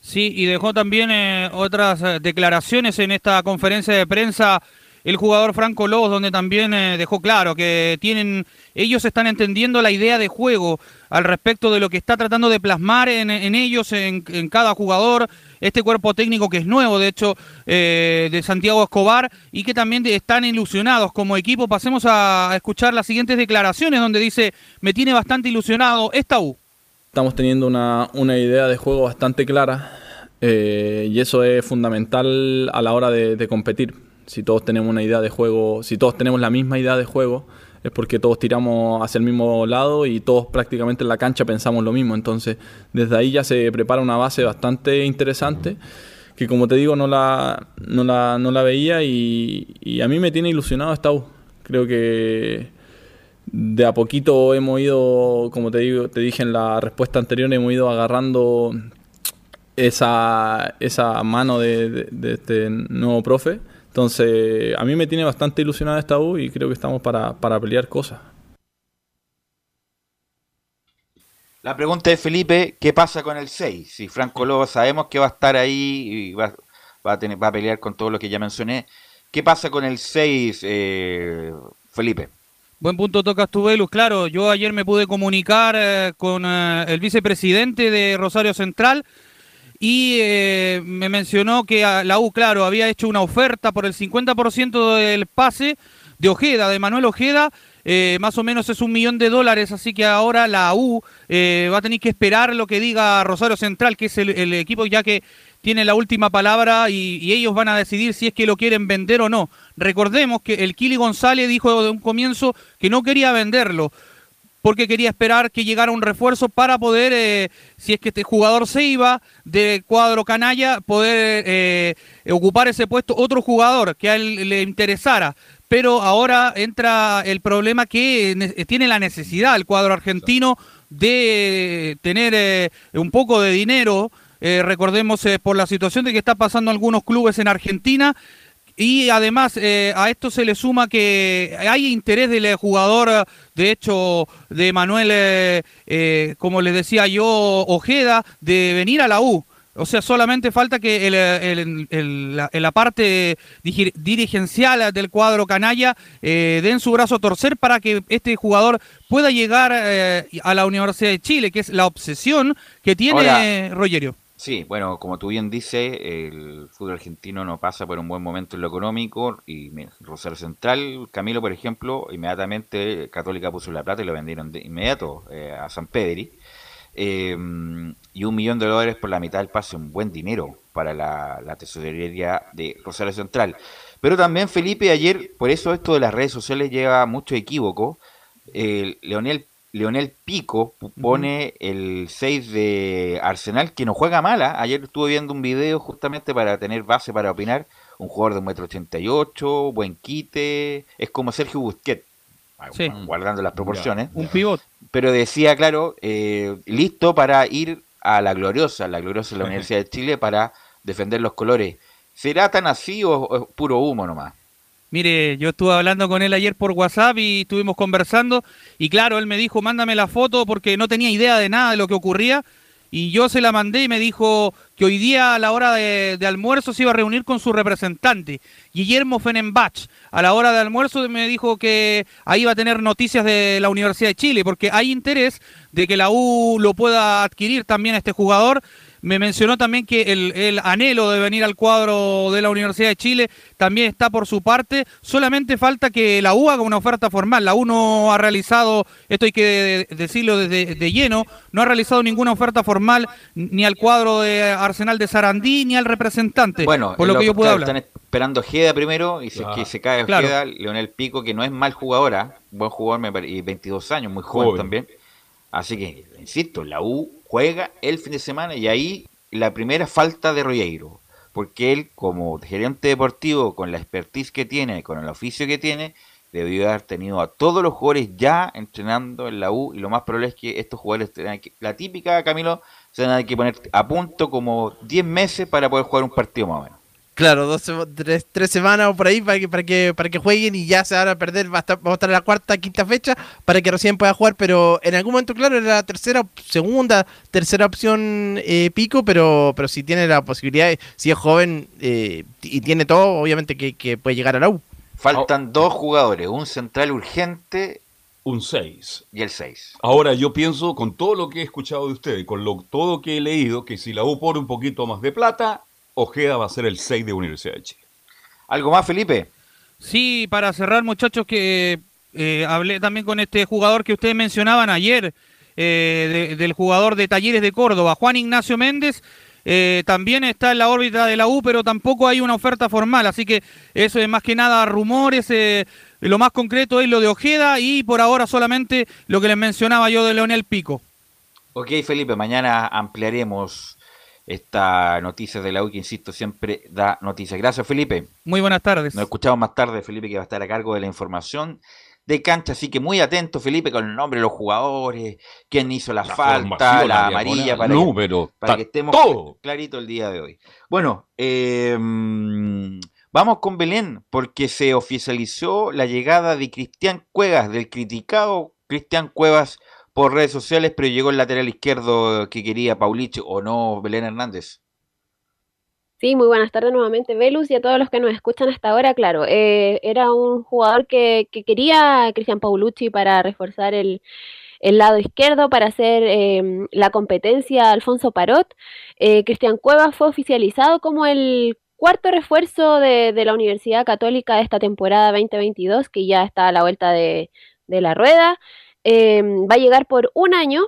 Sí, y dejó también eh, otras eh, declaraciones en esta conferencia de prensa el jugador Franco Lobos, donde también dejó claro que tienen, ellos están entendiendo la idea de juego al respecto de lo que está tratando de plasmar en, ellos, en, cada jugador, este cuerpo técnico que es nuevo, de hecho, eh, de Santiago Escobar, y que también están ilusionados como equipo. Pasemos a escuchar las siguientes declaraciones donde dice, me tiene bastante ilusionado esta U. Estamos teniendo una, idea de juego bastante clara eh, y eso es fundamental a la hora de competir. Si todos tenemos una idea de juego, si todos tenemos la misma idea de juego, es porque todos tiramos hacia el mismo lado y todos prácticamente en la cancha pensamos lo mismo. Entonces, desde ahí ya se prepara una base bastante interesante que como te digo no la, no la, no la veía y, a mí me tiene ilusionado esta U. Creo que de a poquito hemos ido, como te digo, te dije en la respuesta anterior, hemos ido agarrando esa, esa mano de este nuevo profe entonces, a mí me tiene bastante ilusionada esta U y creo que estamos para, pelear cosas. La pregunta es, Felipe, ¿qué pasa con el 6? Si Franco Lobo sabemos que va a estar ahí y va, a, tener, va a pelear con todo lo que ya mencioné. ¿Qué pasa con el 6, eh, Felipe? Buen punto tocas tu, Velus. Claro, yo ayer me pude comunicar eh, con eh, el vicepresidente de Rosario Central y eh, me mencionó que la U, claro, había hecho una oferta por el 50% del pase de Ojeda, de Manuel Ojeda, eh, más o menos es un millón de dólares, así que ahora la U va a tener que esperar lo que diga Rosario Central, que es el, equipo ya que tiene la última palabra y, ellos van a decidir si es que lo quieren vender o no. Recordemos que el Kili González dijo de un comienzo que no quería venderlo porque quería esperar que llegara un refuerzo para poder, eh, si es que este jugador se iba de cuadro canalla, poder eh, ocupar ese puesto otro jugador que a él le interesara. Pero ahora entra el problema que tiene la necesidad el cuadro argentino de tener eh, un poco de dinero. Recordemos por la situación de que está pasando algunos clubes en Argentina y además eh, a esto se le suma que hay interés del jugador, de hecho, de Manuel, eh, eh, como les decía yo, Ojeda, de venir a la U. O sea, solamente falta que el, la, parte dirigencial del cuadro canalla den su brazo a torcer para que este jugador pueda llegar a la Universidad de Chile, que es la obsesión que tiene Rogerio. Sí, bueno, como tú bien dices, el fútbol argentino no pasa por un buen momento en lo económico y Rosario Central, Camilo, por ejemplo, inmediatamente Católica puso la plata y lo vendieron de inmediato eh, a San Pedri. Em, y un millón de dólares por la mitad del pase, un buen dinero para la, tesorería de Rosario Central. Pero también, Felipe, ayer, por eso esto de las redes sociales lleva mucho equívoco, eh, Leonel Leonel Pico pone el 6 de Arsenal, que no juega mala. Ayer estuve viendo un video justamente para tener base para opinar. Un jugador de 1,88 m, buen quite. Es como Sergio Busquets, guardando las proporciones. un pivot. Pero decía, claro, eh, listo para ir a la gloriosa, la gloriosa de la Universidad de Chile, para defender los colores. ¿Será tan así o es puro humo nomás? Mire, yo estuve hablando con él ayer por WhatsApp y estuvimos conversando y claro, él me dijo, mándame la foto porque no tenía idea de nada de lo que ocurría y yo se la mandé y me dijo que hoy día a la hora de, almuerzo se iba a reunir con su representante, Guillermo Fenenbach. A la hora de almuerzo me dijo que ahí iba a tener noticias de la Universidad de Chile, porque hay interés de que la U lo pueda adquirir también este jugador me mencionó también que el, anhelo de venir al cuadro de la Universidad de Chile también está por su parte. Solamente falta que la U haga una oferta formal. La U no ha realizado, esto hay que decirlo desde de lleno, no ha realizado ninguna oferta formal ni al cuadro de Arsenal de Sarandí ni al representante. Bueno, por lo, que yo puedo hablar. Están esperando Ojeda primero y si que se cae Ojeda, Leonel Pico, que no es mal jugadora, buen jugador, y 22 años, muy joven. también. Así que, insisto, la U juega el fin de semana y ahí la primera falta de Royeiro, porque él como gerente deportivo, con la expertise que tiene, con el oficio que tiene, debió haber tenido a todos los jugadores ya entrenando en la U y lo más probable es que estos jugadores tengan que, la típica Camilo, se van a que poner a punto como 10 meses para poder jugar un partido más o menos. Claro, dos, tres, tres, semanas o por ahí para que, para que, para que jueguen y ya se van a perder, va a, estar, va a estar en la cuarta, quinta fecha para que recién pueda jugar, pero en algún momento, claro, era la tercera, segunda, tercera opción eh, pico, pero, pero si tiene la posibilidad, si es joven eh, y tiene todo, obviamente que, puede llegar a la U. Faltan dos jugadores, un central urgente un 6. Y el 6. Ahora yo pienso, con todo lo que he escuchado de ustedes, con lo, todo que he leído, que si la U pone un poquito más de plata, Ojeda va a ser el 6 de Universidad de Chile. ¿Algo más, Felipe? Sí, para cerrar, muchachos, que eh, hablé también con este jugador que ustedes mencionaban ayer, eh, del jugador de Talleres de Córdoba, Juan Ignacio Méndez. Eh, también está en la órbita de la U, pero tampoco hay una oferta formal, así que eso es más que nada rumores. lo más concreto es lo de Ojeda y por ahora solamente lo que les mencionaba yo de Leonel Pico. Ok, Felipe, mañana ampliaremos esta noticia de la U que, insisto, siempre da noticias. Gracias, Felipe. Muy buenas tardes. Nos escuchamos más tarde, Felipe, que va a estar a cargo de la información de cancha, así que muy atento, Felipe, con el nombre de los jugadores, quién hizo la, falta, la, amarilla, para, que, para que estemos clarito el día de hoy. Bueno, em, vamos con Belén, porque se oficializó la llegada de Cristian Cuevas, del criticado Cristian Cuevas por redes sociales, pero llegó el lateral izquierdo que quería Paulich o no Belén Hernández. Sí, muy buenas tardes nuevamente, Velus, y a todos los que nos escuchan hasta ahora. Claro, eh, era un jugador que, quería Cristian Paulucci para reforzar el, lado izquierdo, para hacer em, la competencia Alfonso Parot. Eh, Cristian Cuevas fue oficializado como el cuarto refuerzo de, la Universidad Católica de esta temporada 2022, que ya está a la vuelta de, de la rueda. Em, va a llegar por un año.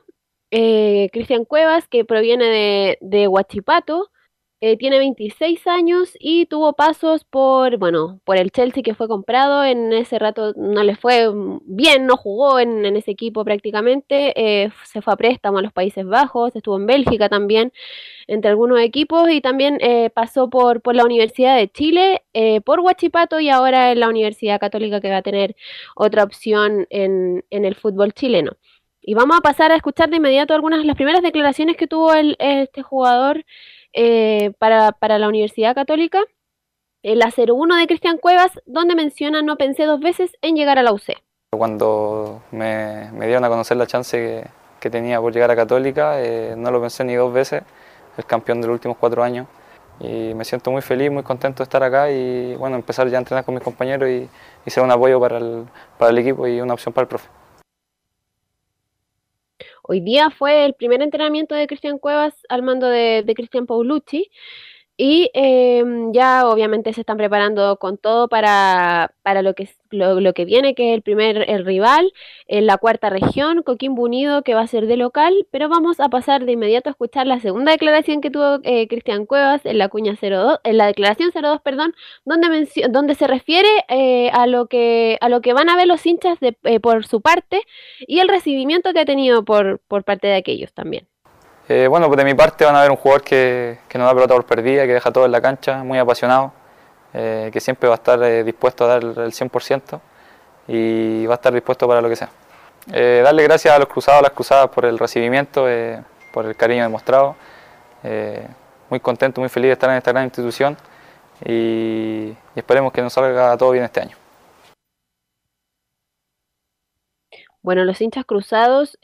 Eh, Cristian Cuevas, que proviene de, de Huachipato, eh, tiene 26 años y tuvo pasos por, bueno, por el Chelsea que fue comprado. En ese rato no le fue bien, no jugó en, ese equipo prácticamente. Eh, se fue a préstamo a los Países Bajos, estuvo en Bélgica también, entre algunos equipos y también eh, pasó por, por la Universidad de Chile, por Huachipato y ahora en la Universidad Católica que va a tener otra opción en, en el fútbol chileno. Y vamos a pasar a escuchar de inmediato algunas de las primeras declaraciones que tuvo el, este jugador eh, para, para, la Universidad Católica, la 01 de Cristian Cuevas, donde menciona no pensé dos veces en llegar a la UC. Cuando me, me dieron a conocer la chance que, tenía por llegar a Católica, eh, no lo pensé ni dos veces, el campeón de los últimos cuatro años. Y me siento muy feliz, muy contento de estar acá y bueno, empezar ya a entrenar con mis compañeros y, y ser un apoyo para el, para el equipo y una opción para el profe. Hoy día fue el primer entrenamiento de Cristian Cuevas al mando de, de Cristian Paulucci. Y em, ya obviamente se están preparando con todo para, para lo, que, lo, que viene, que es el primer el rival, en la cuarta región, Coquimbo Unido, que va a ser de local. Pero vamos a pasar de inmediato a escuchar la segunda declaración que tuvo eh, Cristian Cuevas en la cuña 02, en la declaración 02, perdón, donde, donde se refiere eh, a, lo que, a lo que van a ver los hinchas de, eh, por su parte y el recibimiento que ha tenido por, por parte de aquellos también. Eh, bueno, pues de mi parte van a ver un jugador que, que no da pelota por perdida, que deja todo en la cancha, muy apasionado, eh, que siempre va a estar eh, dispuesto a dar el 100% y va a estar dispuesto para lo que sea. darle gracias a los cruzados, a las cruzadas por el recibimiento, por el cariño demostrado. muy contento, muy feliz de estar en esta gran institución y, y esperemos que nos salga todo bien este año. Bueno, los hinchas cruzados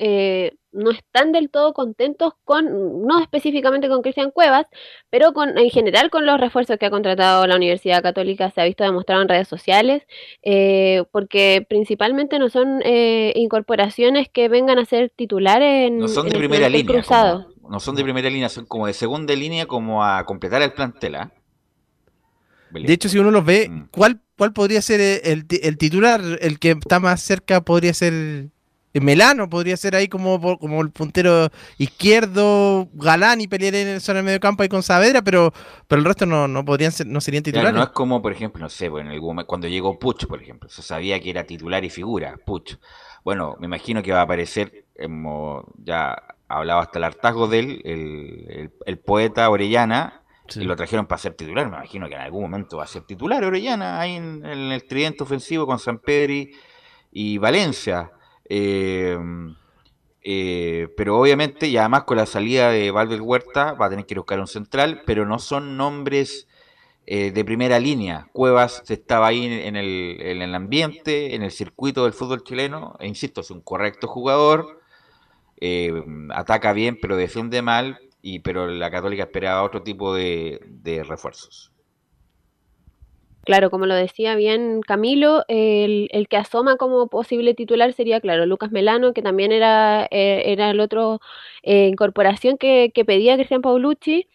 no están del todo contentos con, no específicamente con Cristian Cuevas, pero con, en general con los refuerzos que ha contratado la Universidad Católica, se ha visto demostrado en redes sociales, eh, porque principalmente no son eh, incorporaciones que vengan a ser titulares en, No son en de el primera línea. cruzado. como- no son de primera línea, son como de segunda línea, como a completar el plantel. ¿ah? De hecho, si uno los ve, Mm. ¿cuál, cuál podría ser el, el el titular? El que está más cerca podría ser el Melano, podría ser ahí como, como el puntero izquierdo, Galán y pelear en el zona de medio campo ahí con Saavedra, pero, pero el resto no, no podrían ser, no serían Claro, titulares. no es como, por ejemplo, no sé, en algún momento- cuando llegó Puch, por ejemplo, se sabía que era titular y figura, Puch. Bueno, me imagino que va a aparecer, hemos ya hablado hasta el hartazgo de él, el, el- el poeta Orellana, y lo trajeron para ser titular. Me imagino que en algún momento va a ser titular Orellana, ahí en, en el tridente ofensivo con San Pedri y Valencia. Eh, eh, pero obviamente, y además con la salida de Valver Huerta, va a tener que buscar un central, pero no son nombres eh, de primera línea. Cuevas estaba ahí en el, en el ambiente, en el circuito del fútbol chileno, e insisto, es un correcto jugador, eh, ataca bien, pero defiende mal, y pero la Católica esperaba otro tipo de refuerzos. Claro, como lo decía bien Camilo, el, el que asoma como posible titular sería, claro, Lucas Melano, que también era, eh, era el otro eh, incorporación que, que pedía Cristian Paulucci.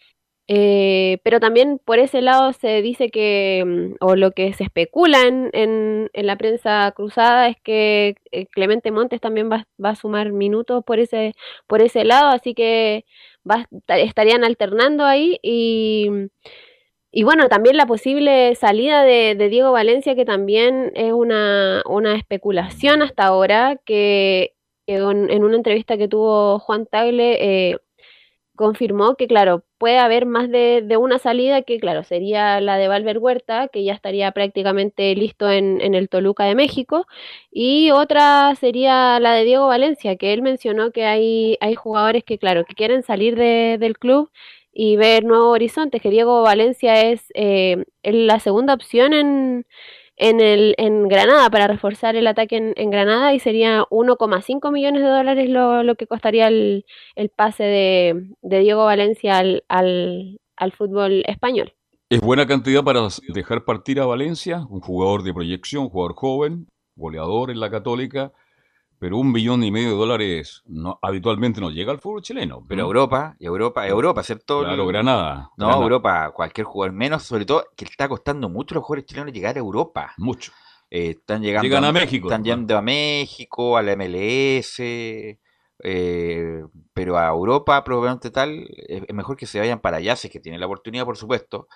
eh, pero también por ese lado se dice que, mm, o lo que se especula en, en, en la prensa cruzada es que Clemente Montes también va, va a sumar minutos por ese, por ese lado, así que estarían alternando ahí y, y bueno, también la posible salida de, de Diego Valencia, que también es una, una especulación hasta ahora, que, en, una entrevista que tuvo Juan Tagle eh, confirmó que, claro, puede haber más de, de una salida, que, claro, sería la de Valver Huerta, que ya estaría prácticamente listo en, en el Toluca de México, y otra sería la de Diego Valencia, que él mencionó que hay, hay jugadores que, claro, que quieren salir de- del club y ver nuevos horizontes, que Diego Valencia es eh, la segunda opción en, en, el, en Granada para reforzar el ataque en, en Granada y sería 1,5 millones de dólares lo, lo que costaría el, el pase de, de Diego Valencia al, al, al fútbol español. Es buena cantidad para dejar partir a Valencia, un jugador de proyección, un jugador joven, goleador en la Católica, pero un millón y medio de dólares no, habitualmente no llega al fútbol chileno. Pero Europa, y Europa, Europa, ¿cierto? Claro, Granada. No, Granada. Europa, cualquier jugador menos, sobre todo que está costando mucho a los jugadores chilenos llegar a Europa. Mucho. Eh, están llegando Llegan a México, Están ¿no? yendo a México, a la MLS, eh, pero a Europa probablemente tal, es, es mejor que se vayan para allá, si es que tienen la oportunidad, por supuesto,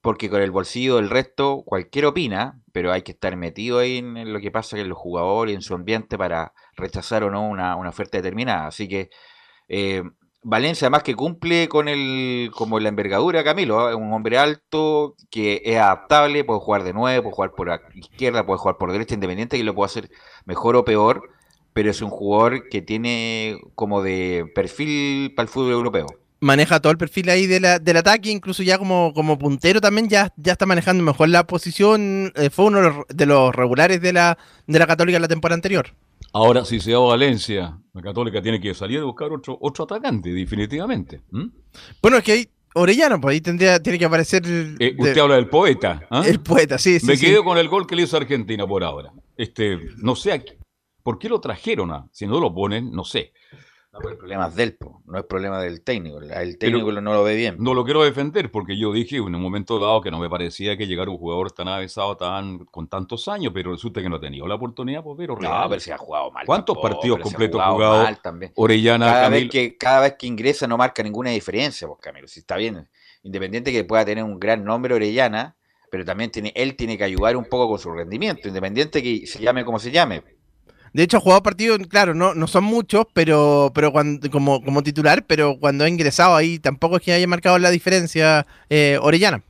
porque con el bolsillo del resto cualquiera opina, pero hay que estar metido ahí en, lo que pasa en los jugadores, en su ambiente para rechazar o no una, oferta determinada. Así que eh, Valencia además que cumple con el como la envergadura Camilo, ¿eh? un hombre alto que es adaptable, puede jugar de nueve, puede jugar por izquierda, puede jugar por derecha, independiente que lo pueda hacer mejor o peor, pero es un jugador que tiene como de perfil para el fútbol europeo. Maneja todo el perfil ahí de la- del ataque, incluso ya como, como puntero también ya, ya está manejando mejor la posición. eh, fue uno de los, de los regulares de la, de la Católica en la temporada anterior. Ahora, si se va a Valencia, la Católica tiene que salir a buscar otro, otro atacante, definitivamente. Bueno, es que hay Orellano, pues ahí tendría, tiene que aparecer el, Eh, de- usted habla del poeta. ¿ah? el poeta, sí, sí. Me sí. quedo con el gol que le hizo Argentina por ahora. Este, no sé a por qué lo trajeron. a- si no lo ponen, no sé. No, pero el problema es del, po, no es problema del técnico. El técnico no lo ve bien. No lo quiero defender porque yo dije en un momento dado que no me parecía que llegara un jugador tan avanzado, tan, con tantos años, pero resulta que no ha tenido la oportunidad, pues, pero No, real. pero se ha jugado mal. ¿Cuántos tampoco, partidos se ha completos jugado también. Orellana, cada vez, que, cada vez que ingresa no marca ninguna diferencia, pues Camilo. Si está bien, independiente que pueda tener un gran nombre Orellana, pero también tiene, él tiene que ayudar un poco con su rendimiento, independiente que se llame como se llame. De hecho, ha jugado partidos, claro, no, no son muchos, pero, pero cuando, como, como titular, pero cuando ha ingresado ahí tampoco es que haya marcado la diferencia eh, Orellana.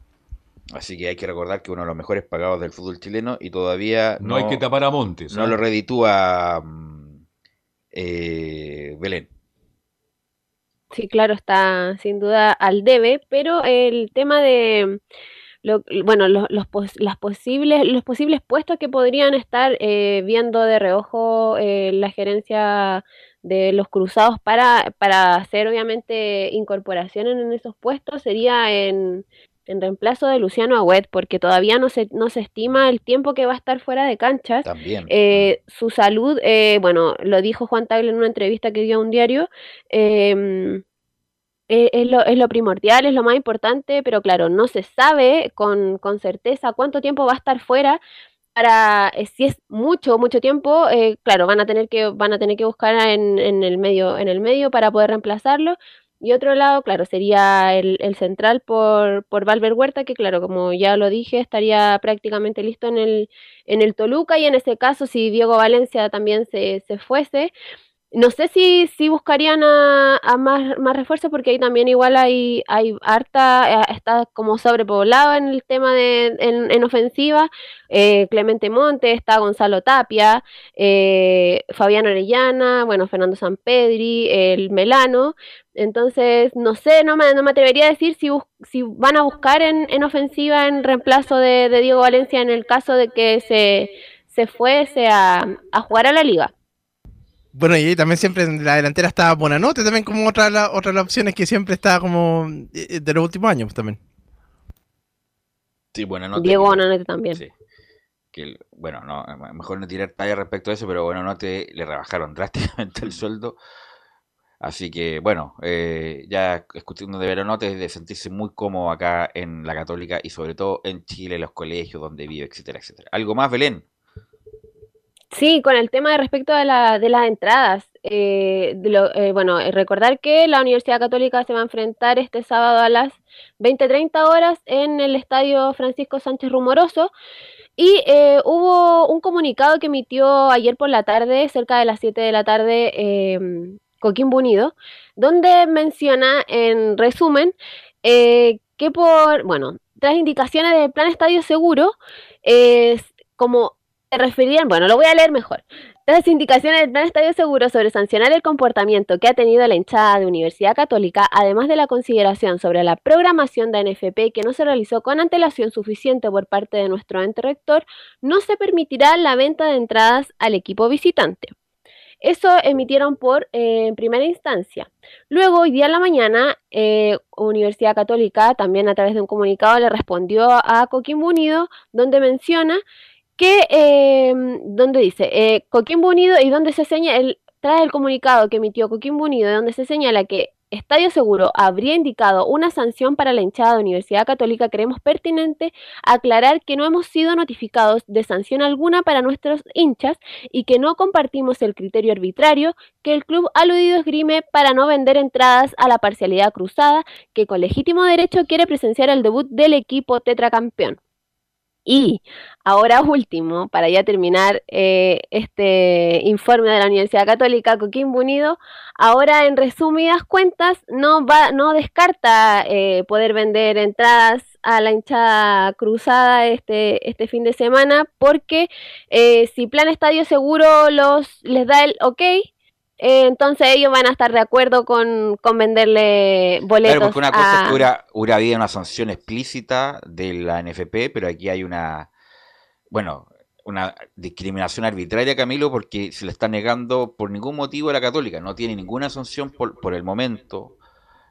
Así que hay que recordar que uno de los mejores pagados del fútbol chileno y todavía No hay que tapar a Montes, No lo reditúa mm, eh, Belén. Sí, claro, está sin duda al debe, pero el tema de lo- bueno, los, los, las posibles, los posibles puestos que podrían estar eh, viendo de reojo eh, la gerencia de los cruzados para, para hacer obviamente incorporaciones en esos puestos sería en, en reemplazo de Luciano Agüet, porque todavía no se, no se estima el tiempo que va a estar fuera de canchas. También. Eh, su salud, eh, bueno, lo dijo Juan Tagle en una entrevista que dio a un diario, eh, eh, es, lo, es lo primordial, es lo más importante, pero claro, no se sabe con, con certeza cuánto tiempo va a estar fuera. Para, eh, si es mucho, mucho tiempo, eh, claro, van a tener que, van a tener que buscar en, en el medio, en el medio para poder reemplazarlo. Y otro lado, claro, sería el, el central por, por Valver Huerta, que claro, como ya lo dije, estaría prácticamente listo en el, en el Toluca y en ese caso, si Diego Valencia también se, se fuese, no sé si, si buscarían a, a más, más refuerzos porque ahí también igual hay, hay harta, eh, está como sobrepoblado en el tema de en, en ofensiva. Eh, Clemente Monte, está Gonzalo Tapia, eh, Fabián Orellana, bueno, Fernando Sampedri, el Melano. Entonces, no sé, no me, no me atrevería a decir si, si van a buscar en, en ofensiva en reemplazo de, de Diego Valencia en el caso de que se, se fuese a, a jugar a la liga. Bueno, y también siempre en la delantera está Bonanote, también como otra, la- otra de las opciones que siempre está como eh, de los últimos años también. Sí, bueno, no Diego Bonanote también. Sí. Que, bueno, no, mejor no tirar talla respecto a eso, pero bueno, no te le rebajaron drásticamente el sueldo. Así que, bueno, eh, ya escuchando de Veranote de sentirse muy cómodo acá en la Católica y sobre todo en Chile, los colegios donde vive, etcétera, etcétera. ¿Algo más, Belén? Sí, con el tema de respecto de, la, de las entradas, eh, de lo- eh, bueno, eh, recordar que la Universidad Católica se va a enfrentar este sábado a las 20-30 horas en el Estadio Francisco Sánchez Rumoroso y eh, hubo un comunicado que emitió ayer por la tarde, cerca de las 7 de la tarde, eh, Coquimbo Unido, donde menciona en resumen eh, que por, bueno, tras indicaciones del Plan Estadio Seguro, es como se referían, bueno, lo voy a leer mejor. Tras indicaciones del Plan Estadio Seguro sobre sancionar el comportamiento que ha tenido la hinchada de Universidad Católica, además de la consideración sobre la programación de NFP que no se realizó con antelación suficiente por parte de nuestro ente rector, no se permitirá la venta de entradas al equipo visitante. Eso emitieron por eh, primera instancia. Luego, hoy día en la mañana, eh, Universidad Católica, también a través de un comunicado, le respondió a Coquimbo Unido, donde menciona que, eh, donde dice, eh, Coquimbo Unido y donde se señala, el, tras el comunicado que emitió Coquimbo Unido, donde se señala que Estadio Seguro habría indicado una sanción para la hinchada de Universidad Católica, creemos pertinente aclarar que no hemos sido notificados de sanción alguna para nuestros hinchas y que no compartimos el criterio arbitrario que el club aludido esgrime para no vender entradas a la parcialidad cruzada que con legítimo derecho quiere presenciar el debut del equipo tetracampeón. Y ahora último, para ya terminar eh, este informe de la Universidad Católica Coquimbo Unido, ahora en resumidas cuentas no va, no descarta eh, poder vender entradas a la hinchada cruzada este, este fin de semana, porque eh, si Plan Estadio Seguro los les da el ok, eh, entonces ellos van a estar de acuerdo con, con venderle boletos. Claro, porque una cosa es que hubiera, hubiera habido una sanción explícita de la NFP, pero aquí hay una, bueno, una discriminación arbitraria, Camilo, porque se le está negando por ningún motivo a la Católica. No tiene ninguna sanción por, por el momento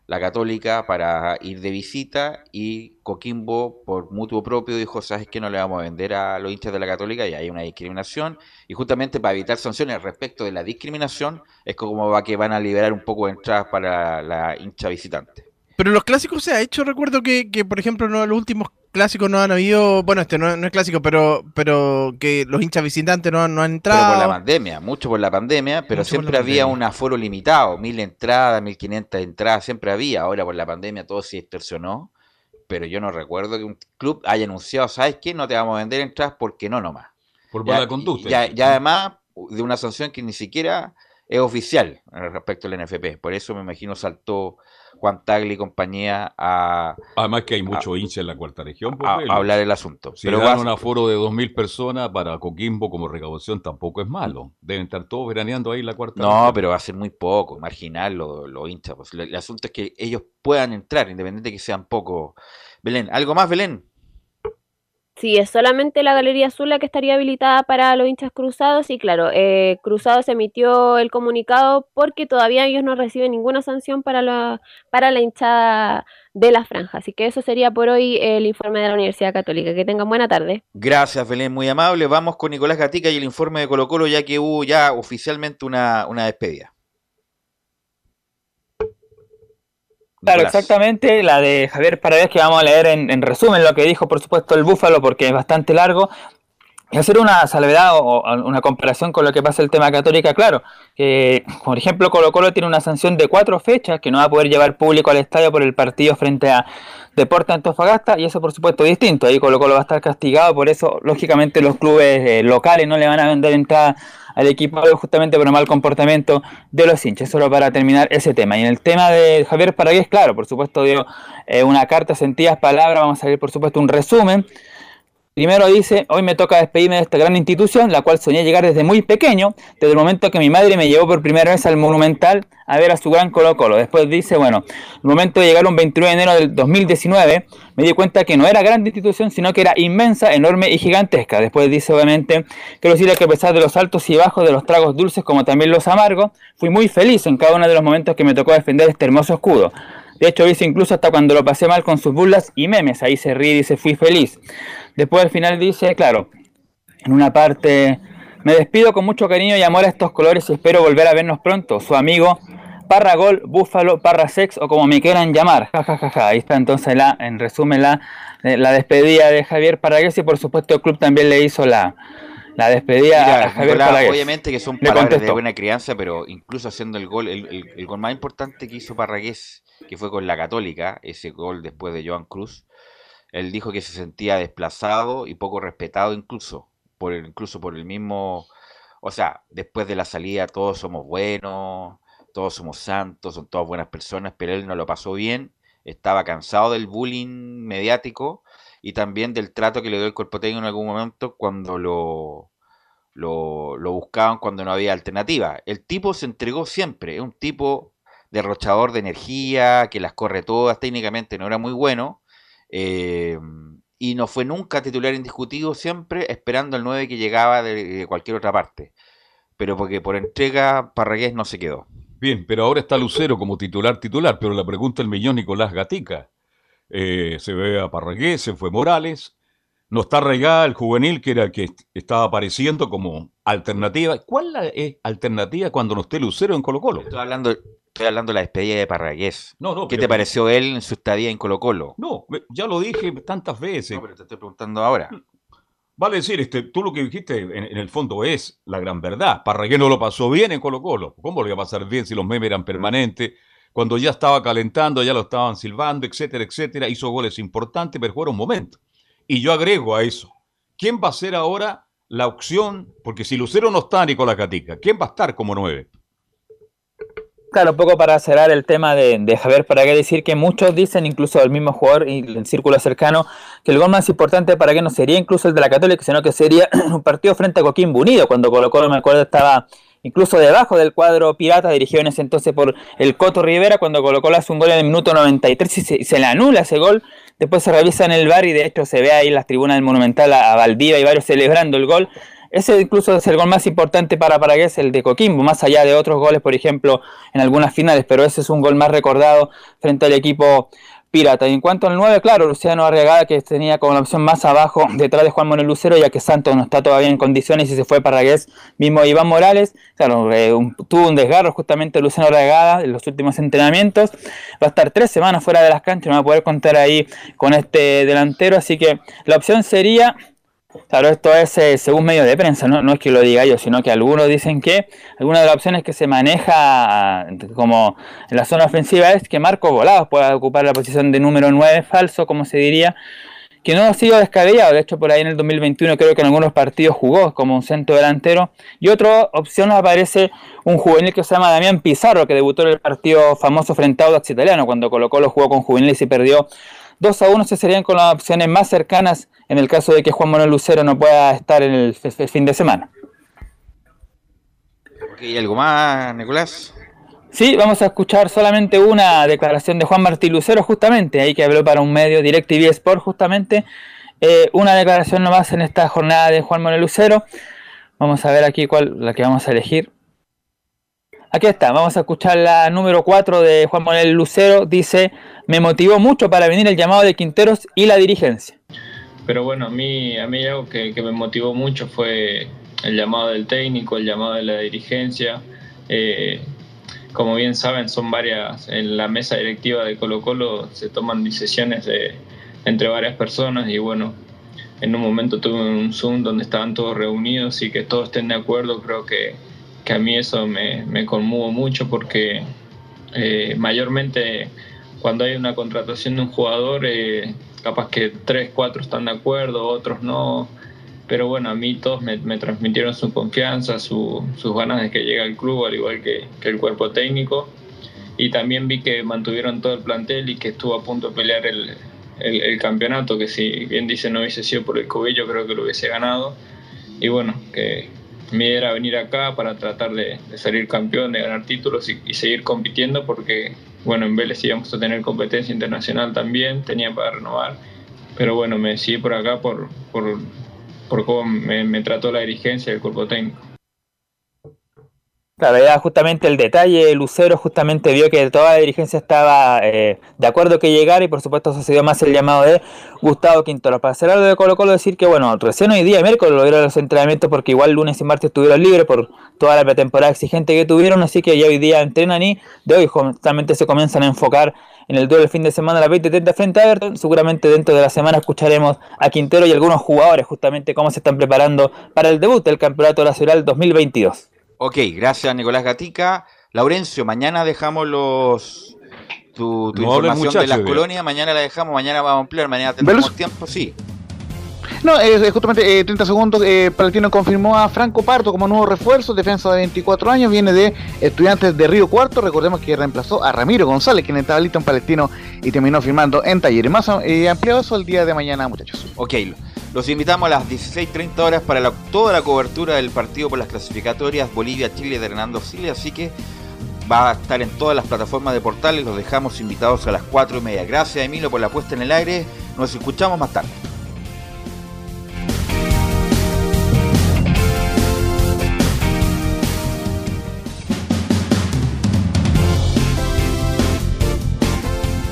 la Católica para ir de visita y Coquimbo por mutuo propio dijo, sabes que no le vamos a vender a los hinchas de la Católica y hay una discriminación y justamente para evitar sanciones respecto de la discriminación es como va que van a liberar un poco de entradas para la hincha visitante. Pero los clásicos se ha hecho, recuerdo que, que, por ejemplo, no, los últimos clásicos no han habido, bueno, este no, no es clásico, pero pero que los hinchas visitantes no, han- no han Pero por la entrado. pandemia, mucho por la pandemia, pero Mucho siempre había pandemia. un aforo limitado, mil entradas, mil quinientas entradas, siempre había. Ahora por la pandemia todo se distorsionó, pero yo no recuerdo que un club haya anunciado, ¿sabes qué? No te vamos a vender entradas porque no nomás. Por mala conducta. Ya, ya además de una sanción que ni siquiera es oficial respecto al NFP. Por eso me imagino saltó Juan Tagli y compañía a, Además que hay mucho hincha en la cuarta región. pues, a- hablar el asunto. Si Pero dan un aforo de 2.000 personas para Coquimbo como recaudación tampoco es malo. Deben estar todos veraneando ahí en la cuarta No, región. pero va a ser muy poco, marginal los los hinchas. Pues. El, el asunto es que ellos puedan entrar, independiente de que sean pocos. Belén, ¿algo más, Belén? Sí, es solamente la Galería Azul la que estaría habilitada para los hinchas cruzados y claro, eh, Cruzados emitió el comunicado porque todavía ellos no reciben ninguna sanción para la, para la hinchada de la franja. Así que eso sería por hoy el informe de la Universidad Católica. Que tengan buena tarde. Gracias, Belén, muy amable. Vamos con Nicolás Gatica y el informe de Colo Colo ya que hubo ya oficialmente una, una despedida. Claro, Nicolás. exactamente, la de Javier Paredes que vamos a leer en, en resumen lo que dijo por supuesto el Búfalo porque es bastante largo. Y hacer una salvedad o o una comparación con lo que pasa el tema Católica, claro, que por ejemplo Colo Colo tiene una sanción de cuatro fechas que no va a poder llevar público al estadio por el partido frente a Deportes Antofagasta y eso por supuesto es distinto, ahí Colo Colo va a estar castigado, por eso lógicamente los clubes eh, locales no le van a vender entrada al equipo justamente por el mal comportamiento de los hinchas, solo para terminar ese tema. Y en el tema de Javier Paragués, claro, por supuesto dio eh, una carta, sentidas palabras, vamos a ver por supuesto un resumen. Primero dice, hoy me toca despedirme de esta gran institución, la cual soñé llegar desde muy pequeño, desde el momento que mi madre me llevó por primera vez al Monumental a ver a su gran Colo Colo. Después dice, bueno, el momento de llegar un 29 de enero del 2019, me di cuenta que no era grande institución, sino que era inmensa, enorme y gigantesca. Después dice, obviamente, quiero decirle que a pesar de los altos y bajos, de los tragos dulces como también los amargos, fui muy feliz en cada uno de los momentos que me tocó defender este hermoso escudo. De hecho, dice incluso hasta cuando lo pasé mal con sus burlas y memes. Ahí se ríe y dice, fui feliz. Después al final dice, claro, en una parte, me despido con mucho cariño y amor a estos colores y espero volver a vernos pronto. Su amigo Parra Gol, Búfalo, Parra Sex o como me quieran llamar. Ja, ja, ja, ja. Ahí está entonces la, en resumen la, eh, la despedida de Javier Paragués y por supuesto el club también le hizo la, la despedida Mira, a Javier Nicolás, Paragués. obviamente que son palabras de buena crianza, pero incluso haciendo el gol, el, el- el gol más importante que hizo Parragués, que fue con la Católica, ese gol después de Joan Cruz, él dijo que se sentía desplazado y poco respetado incluso, por el, incluso por el mismo, o sea, después de la salida todos somos buenos, todos somos santos, son todas buenas personas, pero él no lo pasó bien, estaba cansado del bullying mediático y también del trato que le dio el cuerpo técnico en algún momento cuando lo, lo, lo buscaban cuando no había alternativa. El tipo se entregó siempre, es un tipo derrochador de energía, que las corre todas, técnicamente no era muy bueno, eh, y no fue nunca titular indiscutido, siempre esperando el 9 que llegaba de, de cualquier otra parte. Pero porque por entrega Parragués no se quedó. Bien, pero ahora está Lucero como titular titular, pero la pregunta el millón Nicolás Gatica. Eh, se ve a Parragués, se fue Morales, no está regada el juvenil que era el que est- estaba apareciendo como alternativa. ¿Cuál la- es alternativa cuando no esté Lucero en Colo Colo? Estoy hablando, estoy hablando de la despedida de Parragués. No, no, ¿Qué pero- te pareció él en su estadía en Colo Colo? No, ya lo dije tantas veces. No, pero te estoy preguntando ahora. Vale decir, este, tú lo que dijiste en, en el fondo es la gran verdad. Parragués no lo pasó bien en Colo Colo. ¿Cómo lo iba a pasar bien si los memes eran permanentes? Cuando ya estaba calentando, ya lo estaban silbando, etcétera, etcétera. Hizo goles importantes, pero fueron momentos. Y yo agrego a eso, ¿quién va a ser ahora la opción? Porque si Lucero no está, Nicolás Catica, ¿quién va a estar como nueve? Claro, un poco para cerrar el tema de, Javier Paragué, decir que muchos dicen, incluso el mismo jugador y el círculo cercano, que el gol más importante para que no sería incluso el de la Católica, sino que sería un partido frente a Coquimbo Unido, cuando Colo me acuerdo, estaba incluso debajo del cuadro pirata, dirigido en ese entonces por el Coto Rivera, cuando Colo Colo hace un gol en el minuto 93 y se, y se le anula ese gol, después se revisa en el bar y de hecho se ve ahí en las tribunas del Monumental a, a Valdivia y varios celebrando el gol. Ese incluso es el gol más importante para Paragués, el de Coquimbo, más allá de otros goles, por ejemplo, en algunas finales, pero ese es un gol más recordado frente al equipo pirata. Y en cuanto al 9, claro, Luciano Arriagada, que tenía como la opción más abajo, detrás de Juan Manuel Lucero, ya que Santos no está todavía en condiciones y se fue Paragués, mismo Iván Morales, claro, eh, tuvo un desgarro justamente Luciano Arriagada en los últimos entrenamientos, va a estar tres semanas fuera de las canchas, no va a poder contar ahí con este delantero, así que la opción sería Claro, esto es eh, según medio de prensa, ¿no? es que lo diga yo, sino que algunos dicen que alguna de las opciones que se maneja como en la zona ofensiva es que Marco Volados pueda ocupar la posición de número 9 falso, como se diría, que no ha sido descabellado, de hecho por ahí en el 2021 creo que en algunos partidos jugó como un centro delantero, y otra opción aparece un juvenil que se llama Damián Pizarro, que debutó en el partido famoso frente a Audax Italiano, cuando Colo Colo jugó con juveniles y perdió 2 a 1, se serían con las opciones más cercanas en el caso de que Juan Manuel Lucero no pueda estar en el fin de semana. ¿y algo más, Nicolás? Sí, vamos a escuchar solamente una declaración de Juan Martín Lucero, justamente, ahí que habló para un medio DirecTV Sport, justamente, eh, una declaración nomás en esta jornada de Juan Manuel Lucero. Vamos a ver aquí cuál la que vamos a elegir. Aquí está, vamos a escuchar la número 4 de Juan Manuel Lucero. Dice, me motivó mucho para venir el llamado de Quinteros y la dirigencia. Pero bueno, a mí, a mí algo que, me motivó mucho fue el llamado del técnico, el llamado de la dirigencia. Eh, como bien saben, son varias, en la mesa directiva de Colo Colo se toman decisiones de, entre varias personas y bueno, en un momento tuve un Zoom donde estaban todos reunidos y que todos estén de acuerdo, creo que, que a mí eso me, me conmuvo mucho porque eh, mayormente cuando hay una contratación de un jugador, eh, capaz que tres, cuatro están de acuerdo, otros no, pero bueno, a mí todos me, transmitieron su confianza, sus ganas de que llegue al club, al igual que, el cuerpo técnico, y también vi que mantuvieron todo el plantel y que estuvo a punto de pelear el, campeonato, que si bien dice no hubiese sido por el COVID, creo que lo hubiese ganado, y bueno, que mi idea era venir acá para tratar de, salir campeón, de ganar títulos y, y seguir compitiendo, porque bueno, en Vélez íbamos a tener competencia internacional también, tenía para renovar, pero bueno, me decidí por acá por, por, por cómo me, trató la dirigencia del cuerpo técnico. Claro, era justamente el detalle, Lucero justamente vio que toda la dirigencia estaba eh, de acuerdo que llegara y por supuesto sucedió más el llamado de Gustavo Quintoro. Para cerrar lo de Colo Colo decir que bueno, recién hoy día, miércoles, lograron los entrenamientos porque igual lunes y martes estuvieron libres por toda la pretemporada exigente que tuvieron, así que ya hoy día entrenan y de hoy justamente se comienzan a enfocar en el duelo del fin de semana a las 20.30 frente a Everton. Seguramente dentro de la semana escucharemos a Quintero y algunos jugadores justamente cómo se están preparando para el debut del Campeonato Nacional 2022. Ok, gracias Nicolás Gatica. Laurencio, mañana dejamos los tu, información de las colonias, mañana la dejamos, mañana vamos a ampliar, mañana tenemos tiempo, sí. No, eh, justamente 30 eh, segundos, eh, Palestino confirmó a Franco Parto como nuevo refuerzo, defensa de 24 años, viene de Estudiantes de Río Cuarto, recordemos que reemplazó a Ramiro González, quien estaba listo en Palestino y terminó firmando en Talleres. Más ampliado eso el día de mañana, muchachos. Ok, los invitamos a las 16.30 horas para toda la cobertura del partido por las clasificatorias Bolivia-Chile de Hernando Siles, así que va a estar en todas las plataformas de portales, los dejamos invitados a las 4 y media. Gracias Emilio por la puesta en el aire, nos escuchamos más tarde.